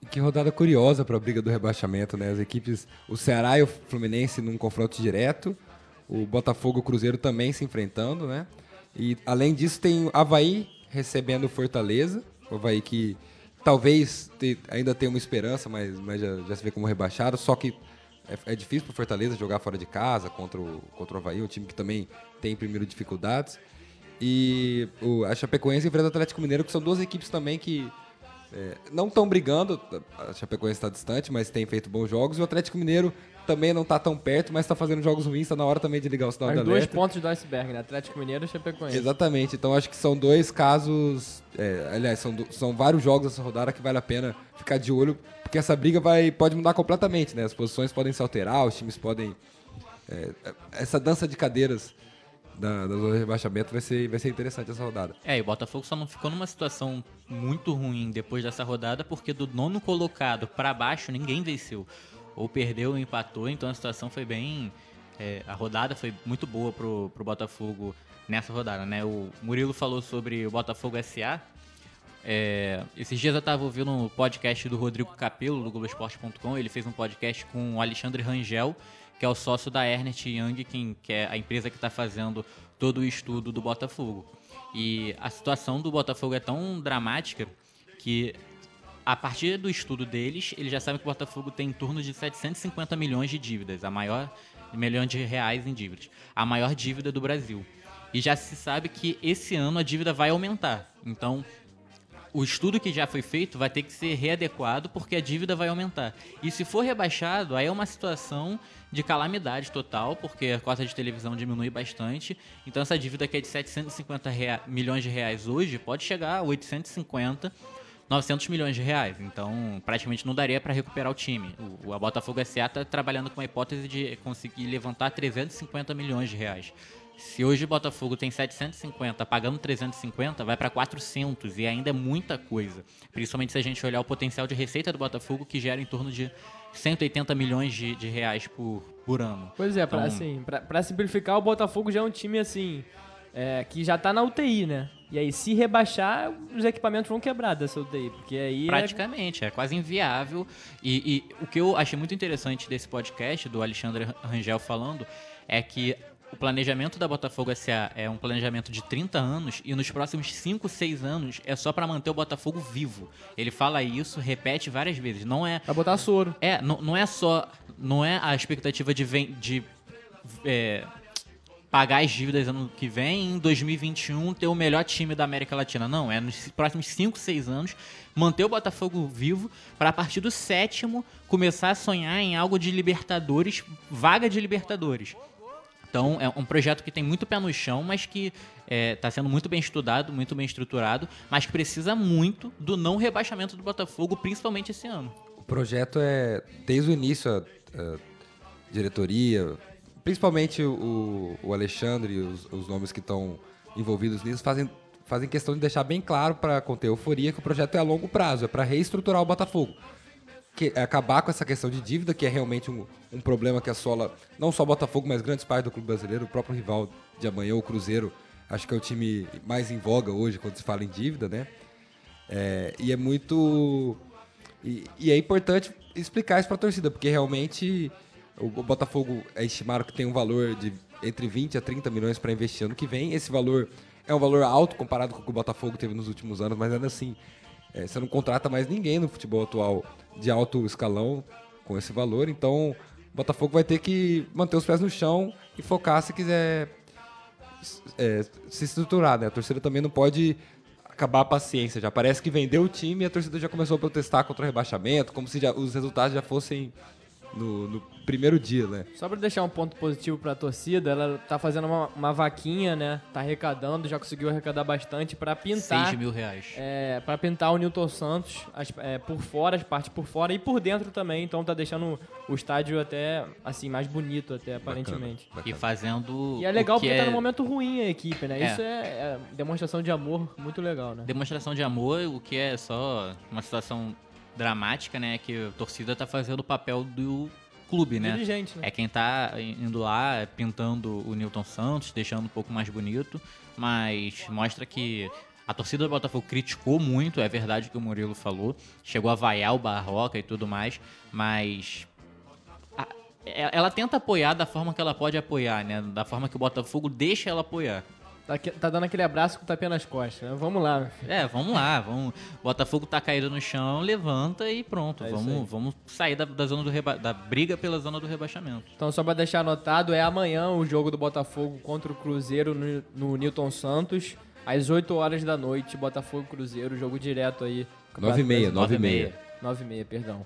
[SPEAKER 5] Que rodada curiosa para a briga do rebaixamento, né? As equipes, o Ceará e o Fluminense num confronto direto, o Botafogo e o Cruzeiro também se enfrentando, né? E além disso tem o Havaí recebendo o Fortaleza, o Havaí que talvez te- ainda tenha uma esperança, mas, mas já, já se vê como rebaixado, só que é, é difícil para o Fortaleza jogar fora de casa contra o, contra o Havaí, um time que também tem primeiro dificuldades. E o, a Chapecoense enfrenta o Atlético Mineiro, que são duas equipes também que é, não estão brigando, a Chapecoense está distante, mas tem feito bons jogos. E o Atlético Mineiro também não tá tão perto, mas tá fazendo jogos ruins, tá na hora também de ligar o sinal de
[SPEAKER 2] Os dois pontos do iceberg, né? Atlético Mineiro e Chapecoense.
[SPEAKER 5] Exatamente, então acho que são dois casos. é, aliás, são, do- são vários jogos essa rodada que vale a pena ficar de olho, porque essa briga vai, pode mudar completamente, né? As posições podem se alterar, os times podem. é, essa dança de cadeiras da, da zona de rebaixamento vai ser, vai ser interessante essa rodada.
[SPEAKER 3] É, e o Botafogo só não ficou numa situação muito ruim depois dessa rodada, porque do nono colocado pra baixo ninguém venceu. Ou perdeu ou empatou, então a situação foi bem. é, a rodada foi muito boa pro, pro Botafogo nessa rodada, né? O Murilo falou sobre o Botafogo SA. É, esses dias eu tava ouvindo um podcast do Rodrigo Capello, do Globoesporte.com. Ele fez um podcast com o Alexandre Rangel, que é o sócio da Ernest Young, quem, que é a empresa que está fazendo todo o estudo do Botafogo. E a situação do Botafogo é tão dramática que a partir do estudo deles, eles já sabem que o Botafogo tem em torno de 750 milhões de dívidas, a maior milhão de reais em dívidas, a maior dívida do Brasil. E já se sabe que esse ano a dívida vai aumentar. Então, o estudo que já foi feito vai ter que ser readequado porque a dívida vai aumentar. E se for rebaixado, aí é uma situação de calamidade total, porque a cota de televisão diminui bastante. Então essa dívida que é de 750 rea- milhões de reais hoje pode chegar a 850 900 milhões de reais. Então, praticamente não daria para recuperar o time. O, o Botafogo SA está trabalhando com a hipótese de conseguir levantar 350 milhões de reais. Se hoje o Botafogo tem 750, pagando 350, vai para 400 e ainda é muita coisa. Principalmente se a gente olhar o potencial de receita do Botafogo, que gera em torno de 180 milhões de, de reais por, por ano.
[SPEAKER 2] Pois é,
[SPEAKER 3] Então-
[SPEAKER 2] assim, pra, pra simplificar, o Botafogo já é um time assim. É, que já tá na UTI, né? E aí, se rebaixar, os equipamentos vão quebrar dessa UTI. Porque aí. é-
[SPEAKER 3] Praticamente, é quase inviável. E, e o que eu achei muito interessante desse podcast, do Alexandre Rangel falando, é que o planejamento da Botafogo SA é um planejamento de 30 anos e nos próximos 5, 6 anos é só para manter o Botafogo vivo. Ele fala isso, repete várias vezes. Não é
[SPEAKER 2] Vai botar soro.
[SPEAKER 3] é, não, não é só. Não é a expectativa de, ven- de é, pagar as dívidas ano que vem em 2021 ter o melhor time da América Latina. Não, é nos próximos 5, 6 anos manter o Botafogo vivo para a partir do sétimo começar a sonhar em algo de Libertadores, vaga de Libertadores. Então é um projeto que tem muito pé no chão, mas que está sendo muito bem estudado, muito bem estruturado, mas precisa muito do não rebaixamento do Botafogo, principalmente esse ano.
[SPEAKER 5] O projeto é, desde o início, a, a diretoria, principalmente o, o Alexandre e os, os nomes que estão envolvidos nisso, fazem, fazem questão de deixar bem claro para conter euforia que o projeto é a longo prazo, é para reestruturar o Botafogo. Que é acabar com essa questão de dívida, que é realmente um, um problema que assola não só o Botafogo, mas grandes partes do clube brasileiro, o próprio rival de amanhã, o Cruzeiro, acho que é o time mais em voga hoje quando se fala em dívida, né? É, e é muito. E, e é importante explicar isso para a torcida, porque realmente o, Botafogo é estimado que tem um valor de entre 20 a 30 milhões para investir ano que vem. Esse valor é um valor alto comparado com o que o Botafogo teve nos últimos anos, mas ainda assim, é, você não contrata mais ninguém no futebol atual de alto escalão com esse valor. Então, o Botafogo vai ter que manter os pés no chão e focar se quiser é, se estruturar, né? A torcida também não pode acabar a paciência. Já parece que vendeu o time e a torcida já começou a protestar contra o rebaixamento, como se já- os resultados já fossem no, no primeiro dia, né?
[SPEAKER 2] Só pra deixar um ponto positivo pra torcida, ela tá fazendo uma, uma vaquinha, né? Tá arrecadando, já conseguiu arrecadar bastante pra pintar.
[SPEAKER 3] 6 mil reais.
[SPEAKER 2] É, para pintar o Newton Santos as- é, por fora, as partes por fora e por dentro também. Então tá deixando o estádio até, assim, mais bonito até, aparentemente.
[SPEAKER 5] Bacana,
[SPEAKER 3] E
[SPEAKER 5] bacana.
[SPEAKER 3] fazendo.
[SPEAKER 2] E é legal
[SPEAKER 3] o que
[SPEAKER 2] porque tá
[SPEAKER 3] é
[SPEAKER 2] num momento ruim a equipe, né?
[SPEAKER 3] É.
[SPEAKER 2] Isso é, é demonstração de amor muito legal, né?
[SPEAKER 3] Demonstração de amor, o que é só uma situação dramática, né? Que a torcida tá fazendo o papel do clube, né?
[SPEAKER 2] Dirigente, né?
[SPEAKER 3] É quem tá indo lá pintando o Newton Santos, deixando um pouco mais bonito, mas mostra que a torcida do Botafogo criticou muito, é verdade que o Murilo falou, chegou a vaiar o Barroca e tudo mais, mas a- é- ela tenta apoiar da forma que ela pode apoiar, né? Da forma que o Botafogo deixa ela apoiar.
[SPEAKER 2] Tá, tá dando aquele abraço com o tapinha nas costas, né? Vamos lá.
[SPEAKER 3] É, vamos lá, vamos. Botafogo tá caído no chão, levanta e pronto.
[SPEAKER 2] É
[SPEAKER 3] vamos, vamos sair da, da zona do reba da briga pela zona do rebaixamento.
[SPEAKER 2] Então, só pra deixar anotado, é amanhã o jogo do Botafogo contra o Cruzeiro no, no Newton Santos, às 8 horas da noite, Botafogo Cruzeiro, jogo direto aí.
[SPEAKER 5] Nove e meia,
[SPEAKER 3] nove e meia.
[SPEAKER 2] 9 e meia, perdão.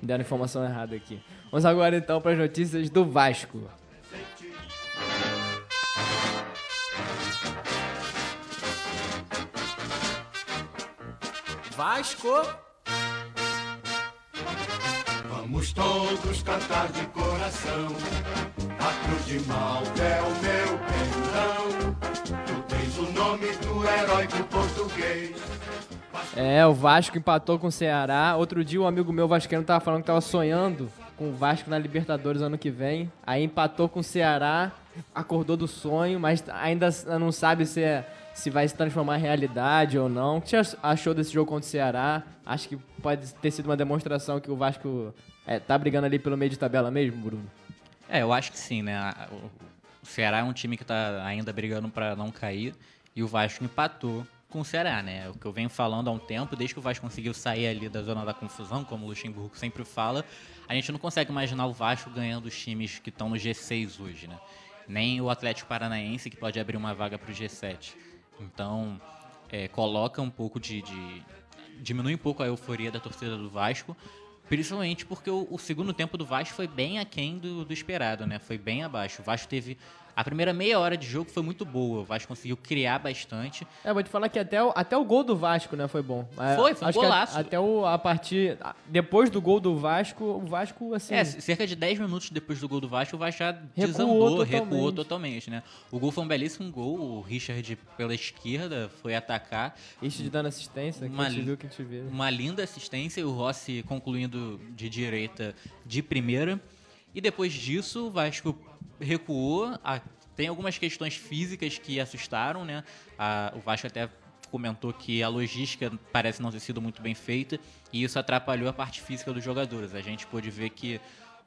[SPEAKER 2] Deram informação errada aqui. Vamos agora então para as notícias do Vasco.
[SPEAKER 1] Vasco.
[SPEAKER 6] Vamos todos cantar de coração. A cruz de Malta é o meu pendão. Tu tens o nome do heróico português.
[SPEAKER 2] É, o Vasco empatou com o Ceará. Outro dia um amigo meu vascaíno tava falando que tava sonhando com o Vasco na Libertadores ano que vem. Aí empatou com o Ceará, acordou do sonho, mas ainda não sabe se, é- se vai se transformar em realidade ou não. O que você achou desse jogo contra o Ceará? Acho que pode ter sido uma demonstração que o Vasco é, tá brigando ali pelo meio de tabela mesmo, Bruno.
[SPEAKER 3] É, eu acho que sim, né? O o Ceará é um time que tá ainda brigando pra não cair e o Vasco empatou com o Ceará, né? O que eu venho falando há um tempo, desde que o Vasco conseguiu sair ali da zona da confusão, como o Luxemburgo sempre fala, a gente não consegue imaginar o Vasco ganhando os times que estão no G6 hoje, né? Nem o Atlético Paranaense, que pode abrir uma vaga pro G7. Então, é, coloca um pouco de, de- diminui um pouco a euforia da torcida do Vasco, principalmente porque o, o segundo tempo do Vasco foi bem aquém do, do esperado, né? Foi bem abaixo. O Vasco teve a primeira meia hora de jogo foi muito boa. O Vasco conseguiu criar bastante.
[SPEAKER 2] É, vou te falar que até o, até o gol do Vasco, né, foi bom. É,
[SPEAKER 3] Foi, foi um
[SPEAKER 2] acho que a-
[SPEAKER 3] golaço.
[SPEAKER 2] até o, a partir... Depois do gol do Vasco, o Vasco, assim...
[SPEAKER 3] É, cerca de 10 minutos depois do gol do Vasco, o Vasco já
[SPEAKER 2] Recuou
[SPEAKER 3] desandou,
[SPEAKER 2] totalmente.
[SPEAKER 3] recuou totalmente, né? O gol foi um belíssimo gol. O Richard pela esquerda foi atacar.
[SPEAKER 2] Este de dando assistência, que
[SPEAKER 3] Uma
[SPEAKER 2] a gente viu, que a gente vê.
[SPEAKER 3] Uma linda assistência, o Rossi concluindo de direita de primeira. E depois disso, o Vasco recuou. A- tem algumas questões físicas que assustaram, né? A- o Vasco até comentou que a logística parece não ter sido muito bem feita e isso atrapalhou a parte física dos jogadores. A gente pôde ver que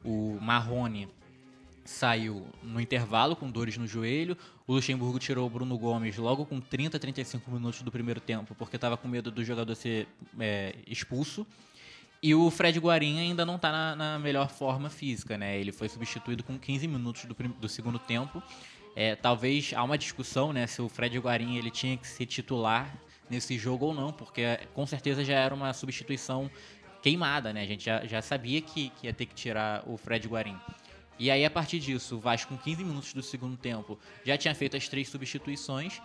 [SPEAKER 3] o Marrone saiu no intervalo com dores no joelho. O Luxemburgo tirou o Bruno Gomes logo com 30, 35 minutos do primeiro tempo, porque estava com medo do jogador ser é, expulso. E o Fred Guarim ainda não está na, na melhor forma física, né? Ele foi substituído com 15 minutos do, do segundo tempo. É, talvez há uma discussão, né, se o Fred Guarim ele tinha que ser titular nesse jogo ou não, porque é, com certeza já era uma substituição queimada, né? A gente já, já sabia que, que ia ter que tirar o Fred Guarim. E aí, a partir disso, o Vasco, com 15 minutos do segundo tempo, já tinha feito as três substituições,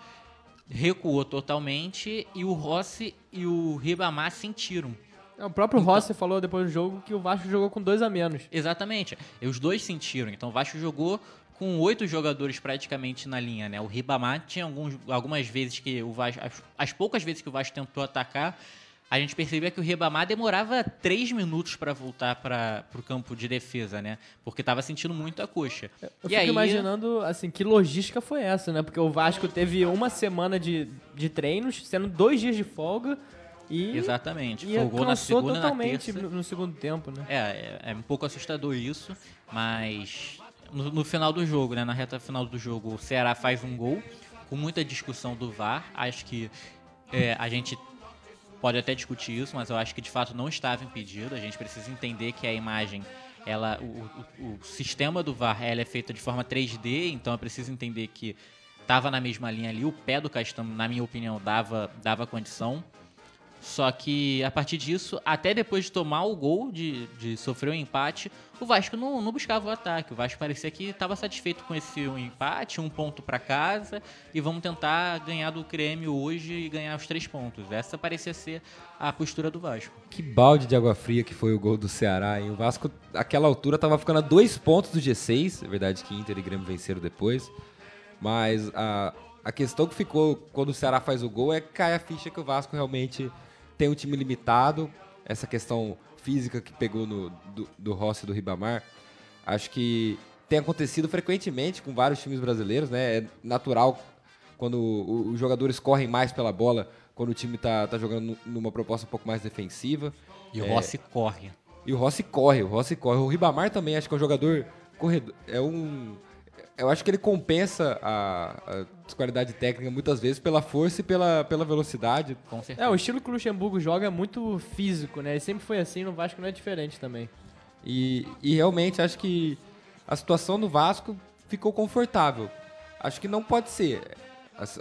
[SPEAKER 3] recuou totalmente e o Rossi e o Ribamar sentiram.
[SPEAKER 2] É, O próprio
[SPEAKER 3] Então-
[SPEAKER 2] Rossi falou depois do jogo que o Vasco jogou com dois a menos.
[SPEAKER 3] Exatamente. E os dois sentiram. Então o Vasco jogou com oito jogadores praticamente na linha, né? O Ribamar tinha alguns, algumas vezes que o Vasco, as, as poucas vezes que o Vasco tentou atacar, a gente percebia que o Ribamar demorava três minutos para voltar para o campo de defesa, né? Porque estava sentindo muito a coxa.
[SPEAKER 2] Eu
[SPEAKER 3] e
[SPEAKER 2] fico
[SPEAKER 3] aí,
[SPEAKER 2] imaginando, assim, que logística foi essa, né? Porque o Vasco teve uma semana de, de treinos, sendo dois dias de folga e...
[SPEAKER 3] Exatamente.
[SPEAKER 2] E
[SPEAKER 3] Folgou na segunda e na
[SPEAKER 2] totalmente
[SPEAKER 3] terça.
[SPEAKER 2] no, segundo tempo, né?
[SPEAKER 3] É, é, é um pouco assustador isso, mas no, no final do jogo, né, na reta final do jogo, o Ceará faz um gol com muita discussão do VAR. Acho que é, a gente pode até discutir isso, mas eu acho que de fato não estava impedido. A gente precisa entender que a imagem, ela, o, o- o sistema do VAR, ela é feita de forma 3D, então é preciso entender que estava na mesma linha ali. O pé do Castanho, na minha opinião, dava, dava condição. Só que a partir disso, até depois de tomar o gol, de, de sofrer o empate, o Vasco não, não buscava o ataque. O Vasco parecia que estava satisfeito com esse um empate, um ponto para casa, e vamos tentar ganhar do Grêmio hoje e ganhar os três pontos. Essa parecia ser a postura do Vasco.
[SPEAKER 5] Que balde de água fria que foi o gol do Ceará, hein? O Vasco, naquela altura, tava ficando a dois pontos do G6. É verdade que Inter e Grêmio venceram depois. Mas a, a questão que ficou quando o Ceará faz o gol é que cai a ficha que o Vasco realmente tem um time limitado. Essa questão física que pegou no, do, do Rossi e do Ribamar. Acho que tem acontecido frequentemente com vários times brasileiros, né? É natural quando os jogadores correm mais pela bola, quando o time tá, tá jogando nu- numa proposta um pouco mais defensiva.
[SPEAKER 3] E o Rossi corre.
[SPEAKER 5] E o Rossi corre, o Rossi corre. O Ribamar também, acho que é um jogador corredor. É um. Eu acho que ele compensa a, a desqualidade técnica muitas vezes pela força e pela, pela velocidade.
[SPEAKER 3] Com certeza.
[SPEAKER 2] É, o estilo que o Luxemburgo joga é muito físico, né? Ele sempre foi assim, no Vasco não é diferente também.
[SPEAKER 5] E, e realmente acho que a situação do Vasco ficou confortável. Acho que não pode ser.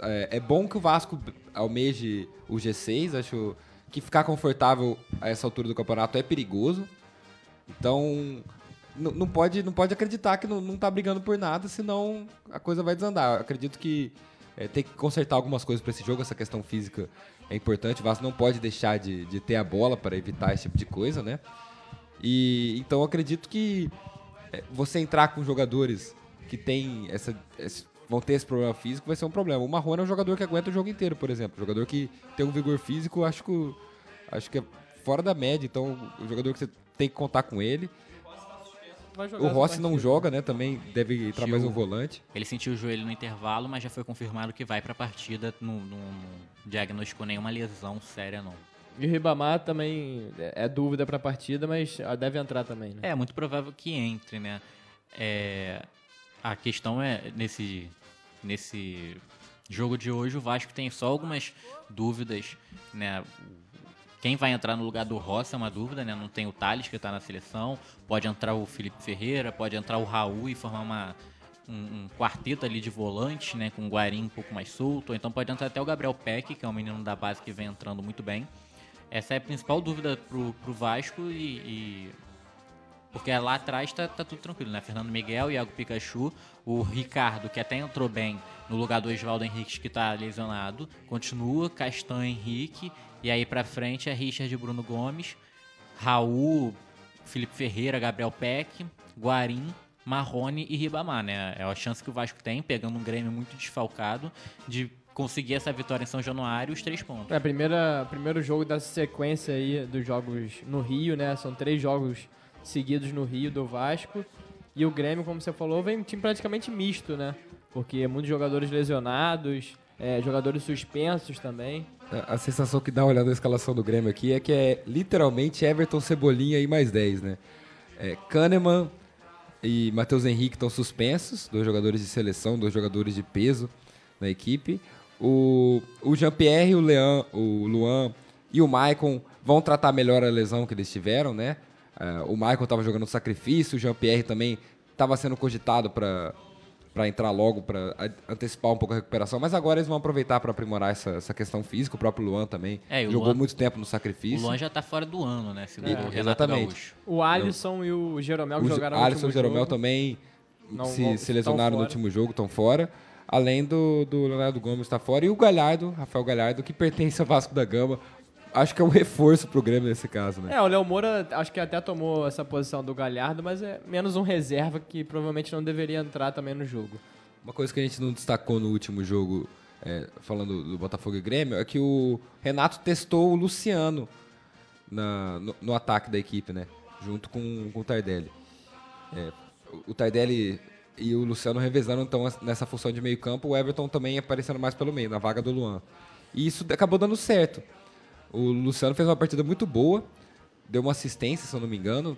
[SPEAKER 5] É, é bom que o Vasco almeje o G6. Acho que ficar confortável a essa altura do campeonato é perigoso. Então, n- não pode, não pode acreditar que não, não tá brigando por nada, senão a coisa vai desandar. Eu acredito que é, tem que consertar algumas coisas para esse jogo, essa questão física é importante. O Vasco não pode deixar de, de ter a bola para evitar esse tipo de coisa, né? E então eu acredito que é, você entrar com jogadores que tem essa, esse- vão ter esse problema físico vai ser um problema. O Marrone é um jogador que aguenta o jogo inteiro, por exemplo. Um jogador que tem um vigor físico, acho que, acho que é fora da média. Então, o jogador que você tem que contar com ele.
[SPEAKER 2] Vai jogar
[SPEAKER 5] O Rossi não joga, né? Também deve entrar mais um volante.
[SPEAKER 3] Ele sentiu o joelho no intervalo, mas já foi confirmado que vai pra partida. Não, não, não diagnosticou nenhuma lesão séria, não.
[SPEAKER 2] E o Ribamar também é dúvida pra partida, mas ah, deve entrar também, né?
[SPEAKER 3] É, muito provável que entre, né? É, a questão é, nesse, nesse jogo de hoje, o Vasco tem só algumas dúvidas, né? Quem vai entrar no lugar do Rossi é uma dúvida, né? Não tem o Thales que está na seleção, pode entrar o Felipe Ferreira, pode entrar o Raul e formar uma, um, um quarteto ali de volante, né? Com o Guarim um pouco mais solto, ou então pode entrar até o Gabriel Peck, que é um menino da base que vem entrando muito bem. Essa é a principal dúvida pro, pro Vasco e- e porque lá atrás tá, tá tudo tranquilo, né? Fernando Miguel, Iago Pikachu, o Ricardo, que até entrou bem no lugar do Oswaldo Henrique, que tá lesionado, continua, Castan Henrique, e aí pra frente é Richard Bruno Gomes, Raul, Felipe Ferreira, Gabriel Peck, Guarim, Marrone e Ribamar, né? É a chance que o Vasco tem, pegando um Grêmio muito desfalcado, de conseguir essa vitória em São Januário os três pontos.
[SPEAKER 2] É, primeira, primeiro jogo dessa sequência aí dos jogos no Rio, né? São três jogos seguidos no Rio do Vasco. E o Grêmio, como você falou, vem um time praticamente misto, né? Porque muitos jogadores lesionados, é, jogadores suspensos também.
[SPEAKER 5] A sensação que dá olhando a escalação do Grêmio aqui é que é literalmente Everton Cebolinha e mais 10, né? É, Kahneman e Matheus Henrique estão suspensos, dois jogadores de seleção, dois jogadores de peso na equipe. O, o Jean-Pierre, o, Leão, o Luan e o Maicon vão tratar melhor a lesão que eles tiveram, né? É, o Maicon estava jogando sacrifício, o Jean-Pierre também estava sendo cogitado para para entrar logo, para antecipar um pouco a recuperação, mas agora eles vão aproveitar para aprimorar essa, essa questão física. O próprio Luan também
[SPEAKER 3] É, e o
[SPEAKER 5] jogou
[SPEAKER 3] Luan-
[SPEAKER 5] muito tempo no
[SPEAKER 3] O
[SPEAKER 5] sacrifício.
[SPEAKER 3] Luan já tá fora do ano, né? Segundo
[SPEAKER 5] É,
[SPEAKER 3] o Renato
[SPEAKER 5] exatamente.
[SPEAKER 3] Gaúcho.
[SPEAKER 2] O Alisson e o Jeromel que
[SPEAKER 5] Os
[SPEAKER 2] jogaram no
[SPEAKER 5] Alisson e
[SPEAKER 2] último
[SPEAKER 5] o Jeromel
[SPEAKER 2] jogo.
[SPEAKER 5] também
[SPEAKER 2] Não
[SPEAKER 5] se,
[SPEAKER 2] vão-
[SPEAKER 5] se lesionaram no último jogo, estão fora. Além do, do Leonardo Gomes estar fora. E o Galhardo, Rafael Galhardo, que pertence ao Vasco da Gama. Acho que é um reforço pro Grêmio nesse caso, né?
[SPEAKER 2] É, o Léo Moura acho que até tomou essa posição do Galhardo, mas é menos um reserva que provavelmente não deveria entrar também no jogo.
[SPEAKER 5] Uma coisa que a gente não destacou no último jogo, é, falando do Botafogo e Grêmio, é que o Renato testou o Luciano na- no, no ataque da equipe, né? Junto com, com o Tardelli. É, o- Tardelli e o Luciano revezando então nessa função de meio campo, o Everton também aparecendo mais pelo meio, na vaga do Luan. E isso acabou dando certo. O Luciano fez uma partida muito boa, deu uma assistência, se eu não me engano,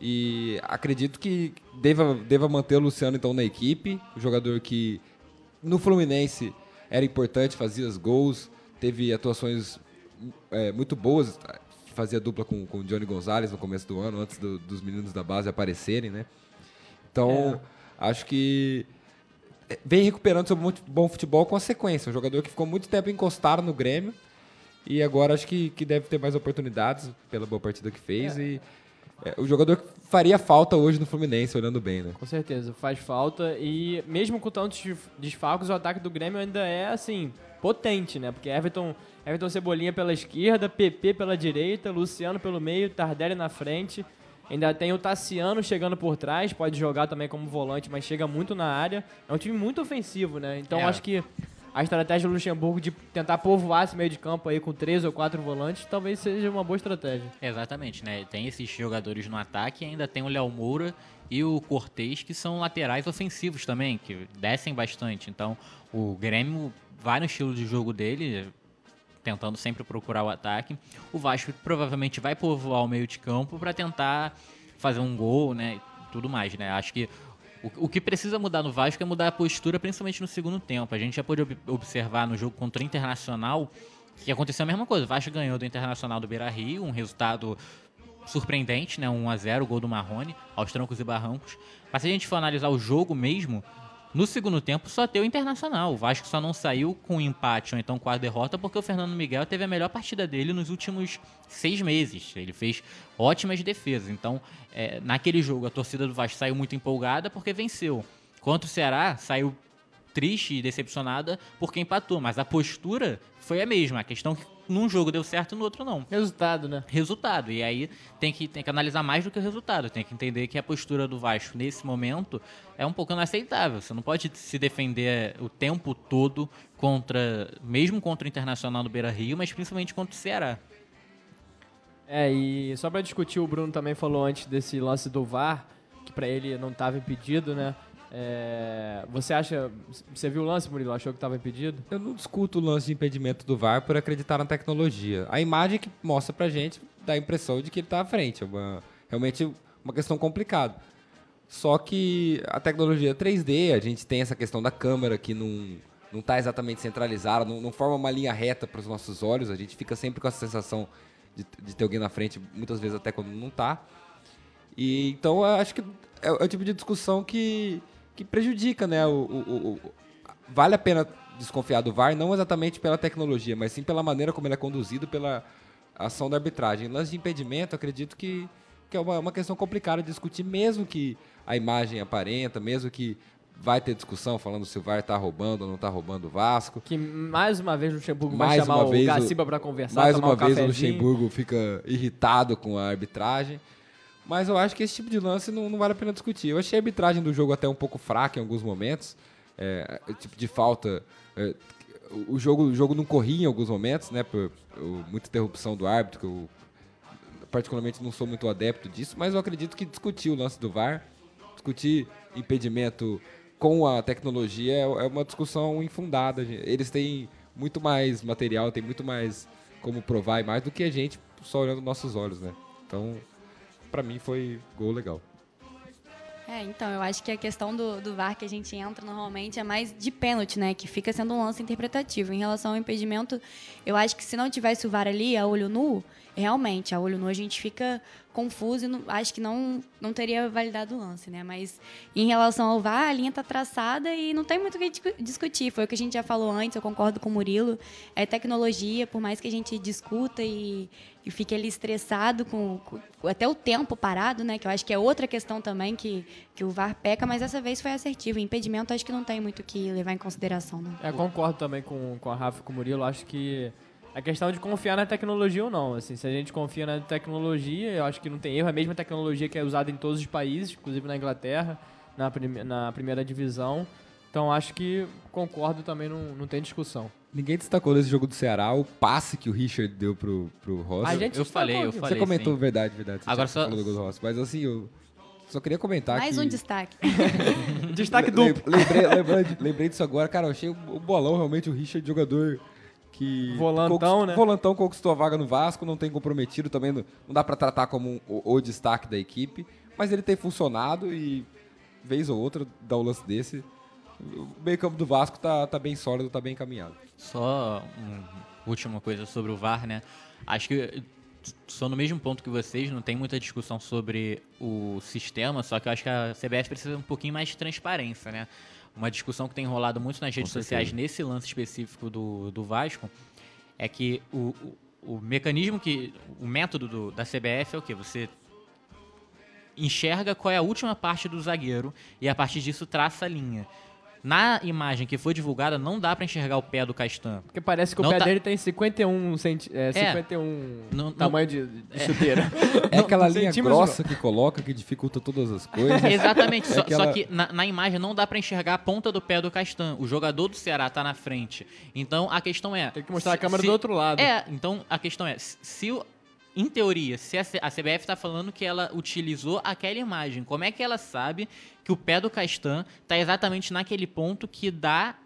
[SPEAKER 5] e acredito que deva, deva manter o Luciano então na equipe, o jogador que no Fluminense era importante, fazia os gols, teve atuações é, muito boas, fazia dupla com, com o Johnny Gonzalez no começo do ano, antes do- dos meninos da base aparecerem, né? Então, acho que é, vem recuperando seu bom futebol com a sequência. Um jogador que ficou muito tempo encostado no Grêmio e agora acho que, que deve ter mais oportunidades pela boa partida que fez. E é, o jogador faria falta hoje no Fluminense, olhando bem, né?
[SPEAKER 2] Com certeza, faz falta. E mesmo com tantos desf- desfalques, o ataque do Grêmio ainda é, assim, potente, né? Porque Everton, Everton Cebolinha pela esquerda, PP pela direita, Luciano pelo meio, Tardelli na frente. Ainda tem o Tassiano chegando por trás, pode jogar também como volante, mas chega muito na área. É um time muito ofensivo, né? Então
[SPEAKER 3] É.
[SPEAKER 2] acho que a estratégia do Luxemburgo de tentar povoar esse meio de campo aí com três ou quatro volantes talvez seja uma boa estratégia.
[SPEAKER 3] Exatamente, né? Tem esses jogadores no ataque ainda tem o Léo Moura e o Cortez, que são laterais ofensivos também, que descem bastante. Então, o Grêmio vai no estilo de jogo dele, tentando sempre procurar o ataque. O Vasco provavelmente vai povoar o meio de campo para tentar fazer um gol, né? Tudo mais, né? Acho que o, o que precisa mudar no Vasco é mudar a postura, principalmente no segundo tempo. A gente já pôde ob- observar no jogo contra o Internacional que aconteceu a mesma coisa. O Vasco ganhou do Internacional do Beira Rio, um resultado surpreendente, né? 1 a 0 gol do Marrone, aos trancos e barrancos. Mas se a gente for analisar o jogo mesmo, No segundo tempo, só teve o Internacional. O Vasco só não saiu com empate ou então com a derrota porque o Fernando Miguel teve a melhor partida dele nos últimos seis meses. Ele fez ótimas defesas. Então, é, naquele jogo, a torcida do Vasco saiu muito empolgada porque venceu. Contra o Ceará, saiu triste e decepcionada porque empatou. Mas a postura foi a mesma. A questão é num jogo deu certo, no outro não
[SPEAKER 2] Resultado, né?
[SPEAKER 3] resultado. E aí tem que, tem que analisar mais do que o resultado. Tem que entender que a postura do Vasco nesse momento é um pouco inaceitável. Você não pode se defender o tempo todo contra, mesmo contra o Internacional do Beira Rio, mas principalmente contra o Ceará.
[SPEAKER 2] É, e só pra discutir, o Bruno também falou antes desse lance do VAR, que pra ele não tava impedido, né? É, você acha. Você viu o lance, Murilo? Achou que tava impedido?
[SPEAKER 5] Eu não discuto o lance de impedimento do VAR por acreditar na tecnologia. A imagem que mostra pra gente dá a impressão de que ele tá à frente. É uma, realmente uma questão complicada. Só que a tecnologia é 3D, a gente tem essa questão da câmera que não não está exatamente centralizada, não, não forma uma linha reta para os nossos olhos, a gente fica sempre com essa sensação de, de ter alguém na frente, muitas vezes até quando não está. E então acho que é, é o tipo de discussão que, que prejudica, né? O, o- o- vale a pena desconfiar do VAR, não exatamente pela tecnologia, mas sim pela maneira como ele é conduzido, pela ação da arbitragem. Lance de impedimento, acredito que, que é uma, uma questão complicada de discutir, mesmo que a imagem aparenta, mesmo que vai ter discussão falando se o VAR está roubando ou não está roubando o Vasco.
[SPEAKER 2] Que mais uma vez o Luxemburgo vai
[SPEAKER 5] Mais
[SPEAKER 2] chamar
[SPEAKER 5] uma
[SPEAKER 2] o
[SPEAKER 5] vez o-
[SPEAKER 2] Gaciba pra conversar,
[SPEAKER 5] Mais uma
[SPEAKER 2] um
[SPEAKER 5] vez o
[SPEAKER 2] cafezinho.
[SPEAKER 5] Luxemburgo fica irritado com a arbitragem. Mas eu acho que esse tipo de lance não, não vale a pena discutir. Eu achei a arbitragem do jogo até um pouco fraca em alguns momentos. É, tipo de falta. é, o, jogo, o jogo não corria em alguns momentos, né? Por, por muita interrupção do árbitro, que eu particularmente não sou muito adepto disso, mas eu acredito que discutir o lance do VAR, discutir impedimento com a tecnologia é, é uma discussão infundada. Eles têm muito mais material, têm muito mais como provar e mais do que a gente só olhando nossos olhos, né? Então, pra mim foi gol legal.
[SPEAKER 4] É, então, eu acho que a questão do, do VAR que a gente entra normalmente é mais de pênalti, né? Que fica sendo um lance interpretativo. Em relação ao impedimento, eu acho que se não tivesse o VAR ali, a olho nu, realmente, a olho nu a gente fica confuso e não- acho que não, não teria validado o lance, né? Mas em relação ao VAR, a linha tá traçada e não tem muito o que discu- discutir. Foi o que a gente já falou antes, eu concordo com o Murilo. É tecnologia, por mais que a gente discuta e, e fique ali estressado com, com- até o tempo parado, né? Que eu acho que é outra questão também que, que o VAR peca, mas dessa vez foi assertivo. Impedimento acho que não tem muito o que levar em consideração, né?
[SPEAKER 2] É, concordo também com, com a Rafa e com o Murilo. Acho que a questão de confiar na tecnologia ou não. Assim, se a gente confia na tecnologia, eu acho que não tem erro. É a mesma tecnologia que é usada em todos os países, inclusive na Inglaterra, na, prime- na primeira divisão. Então acho que concordo também, não, não tem discussão.
[SPEAKER 5] Ninguém destacou nesse jogo do Ceará o passe que o Richard deu pro, pro Rossi.
[SPEAKER 2] A gente
[SPEAKER 3] eu falei, eu falei.
[SPEAKER 5] Você comentou
[SPEAKER 3] sim.
[SPEAKER 5] verdade, verdade.
[SPEAKER 3] Agora só-
[SPEAKER 5] falado do gol do Rossi. Mas assim, eu só queria comentar
[SPEAKER 4] Mais
[SPEAKER 5] que...
[SPEAKER 4] um destaque.
[SPEAKER 2] Destaque duplo.
[SPEAKER 5] Lembrei, lembrei, lembrei disso agora, cara. Eu achei o o bolão realmente o Richard jogador que.
[SPEAKER 2] Volantão,
[SPEAKER 5] conquist-
[SPEAKER 2] né?
[SPEAKER 5] Volantão conquistou a vaga no Vasco, não tem comprometido também. Não, não dá pra tratar como um- o, o destaque da equipe. Mas ele tem funcionado e, vez ou outra, dá um lance desse. O meio-campo do Vasco tá, tá bem sólido, tá bem encaminhado.
[SPEAKER 3] Só uma última coisa sobre o VAR, né? Acho que sou no mesmo ponto que vocês, não tem muita discussão sobre o sistema, só que eu acho que a CBF precisa um pouquinho mais de transparência, né? Uma discussão que tem rolado muito nas redes sociais nesse lance específico do, do Vasco é que o, o, o mecanismo que. O método do- da CBF é o quê? Você enxerga qual é a última parte do zagueiro e a partir disso traça a linha. Na imagem que foi divulgada, não dá pra enxergar o pé do Castan.
[SPEAKER 2] Porque parece que o
[SPEAKER 3] Não
[SPEAKER 2] pé
[SPEAKER 3] tá-
[SPEAKER 2] dele tem 51, centi é, 51
[SPEAKER 3] Não- não-
[SPEAKER 2] tamanho de, de chuteira.
[SPEAKER 5] É aquela
[SPEAKER 2] Não,
[SPEAKER 5] linha grossa que coloca que dificulta todas as coisas.
[SPEAKER 3] Exatamente, só,
[SPEAKER 5] aquela-
[SPEAKER 3] só que na, na imagem não dá pra enxergar a ponta do pé do Castan. O jogador do Ceará tá na frente. Então a questão é.
[SPEAKER 2] Tem que mostrar a
[SPEAKER 3] se-
[SPEAKER 2] câmera
[SPEAKER 3] se-
[SPEAKER 2] do outro lado.
[SPEAKER 3] É, então a questão é: se- se o- em teoria, se a, CBF tá falando que ela utilizou aquela imagem, como é que ela sabe que o pé do Castan tá exatamente naquele ponto que dá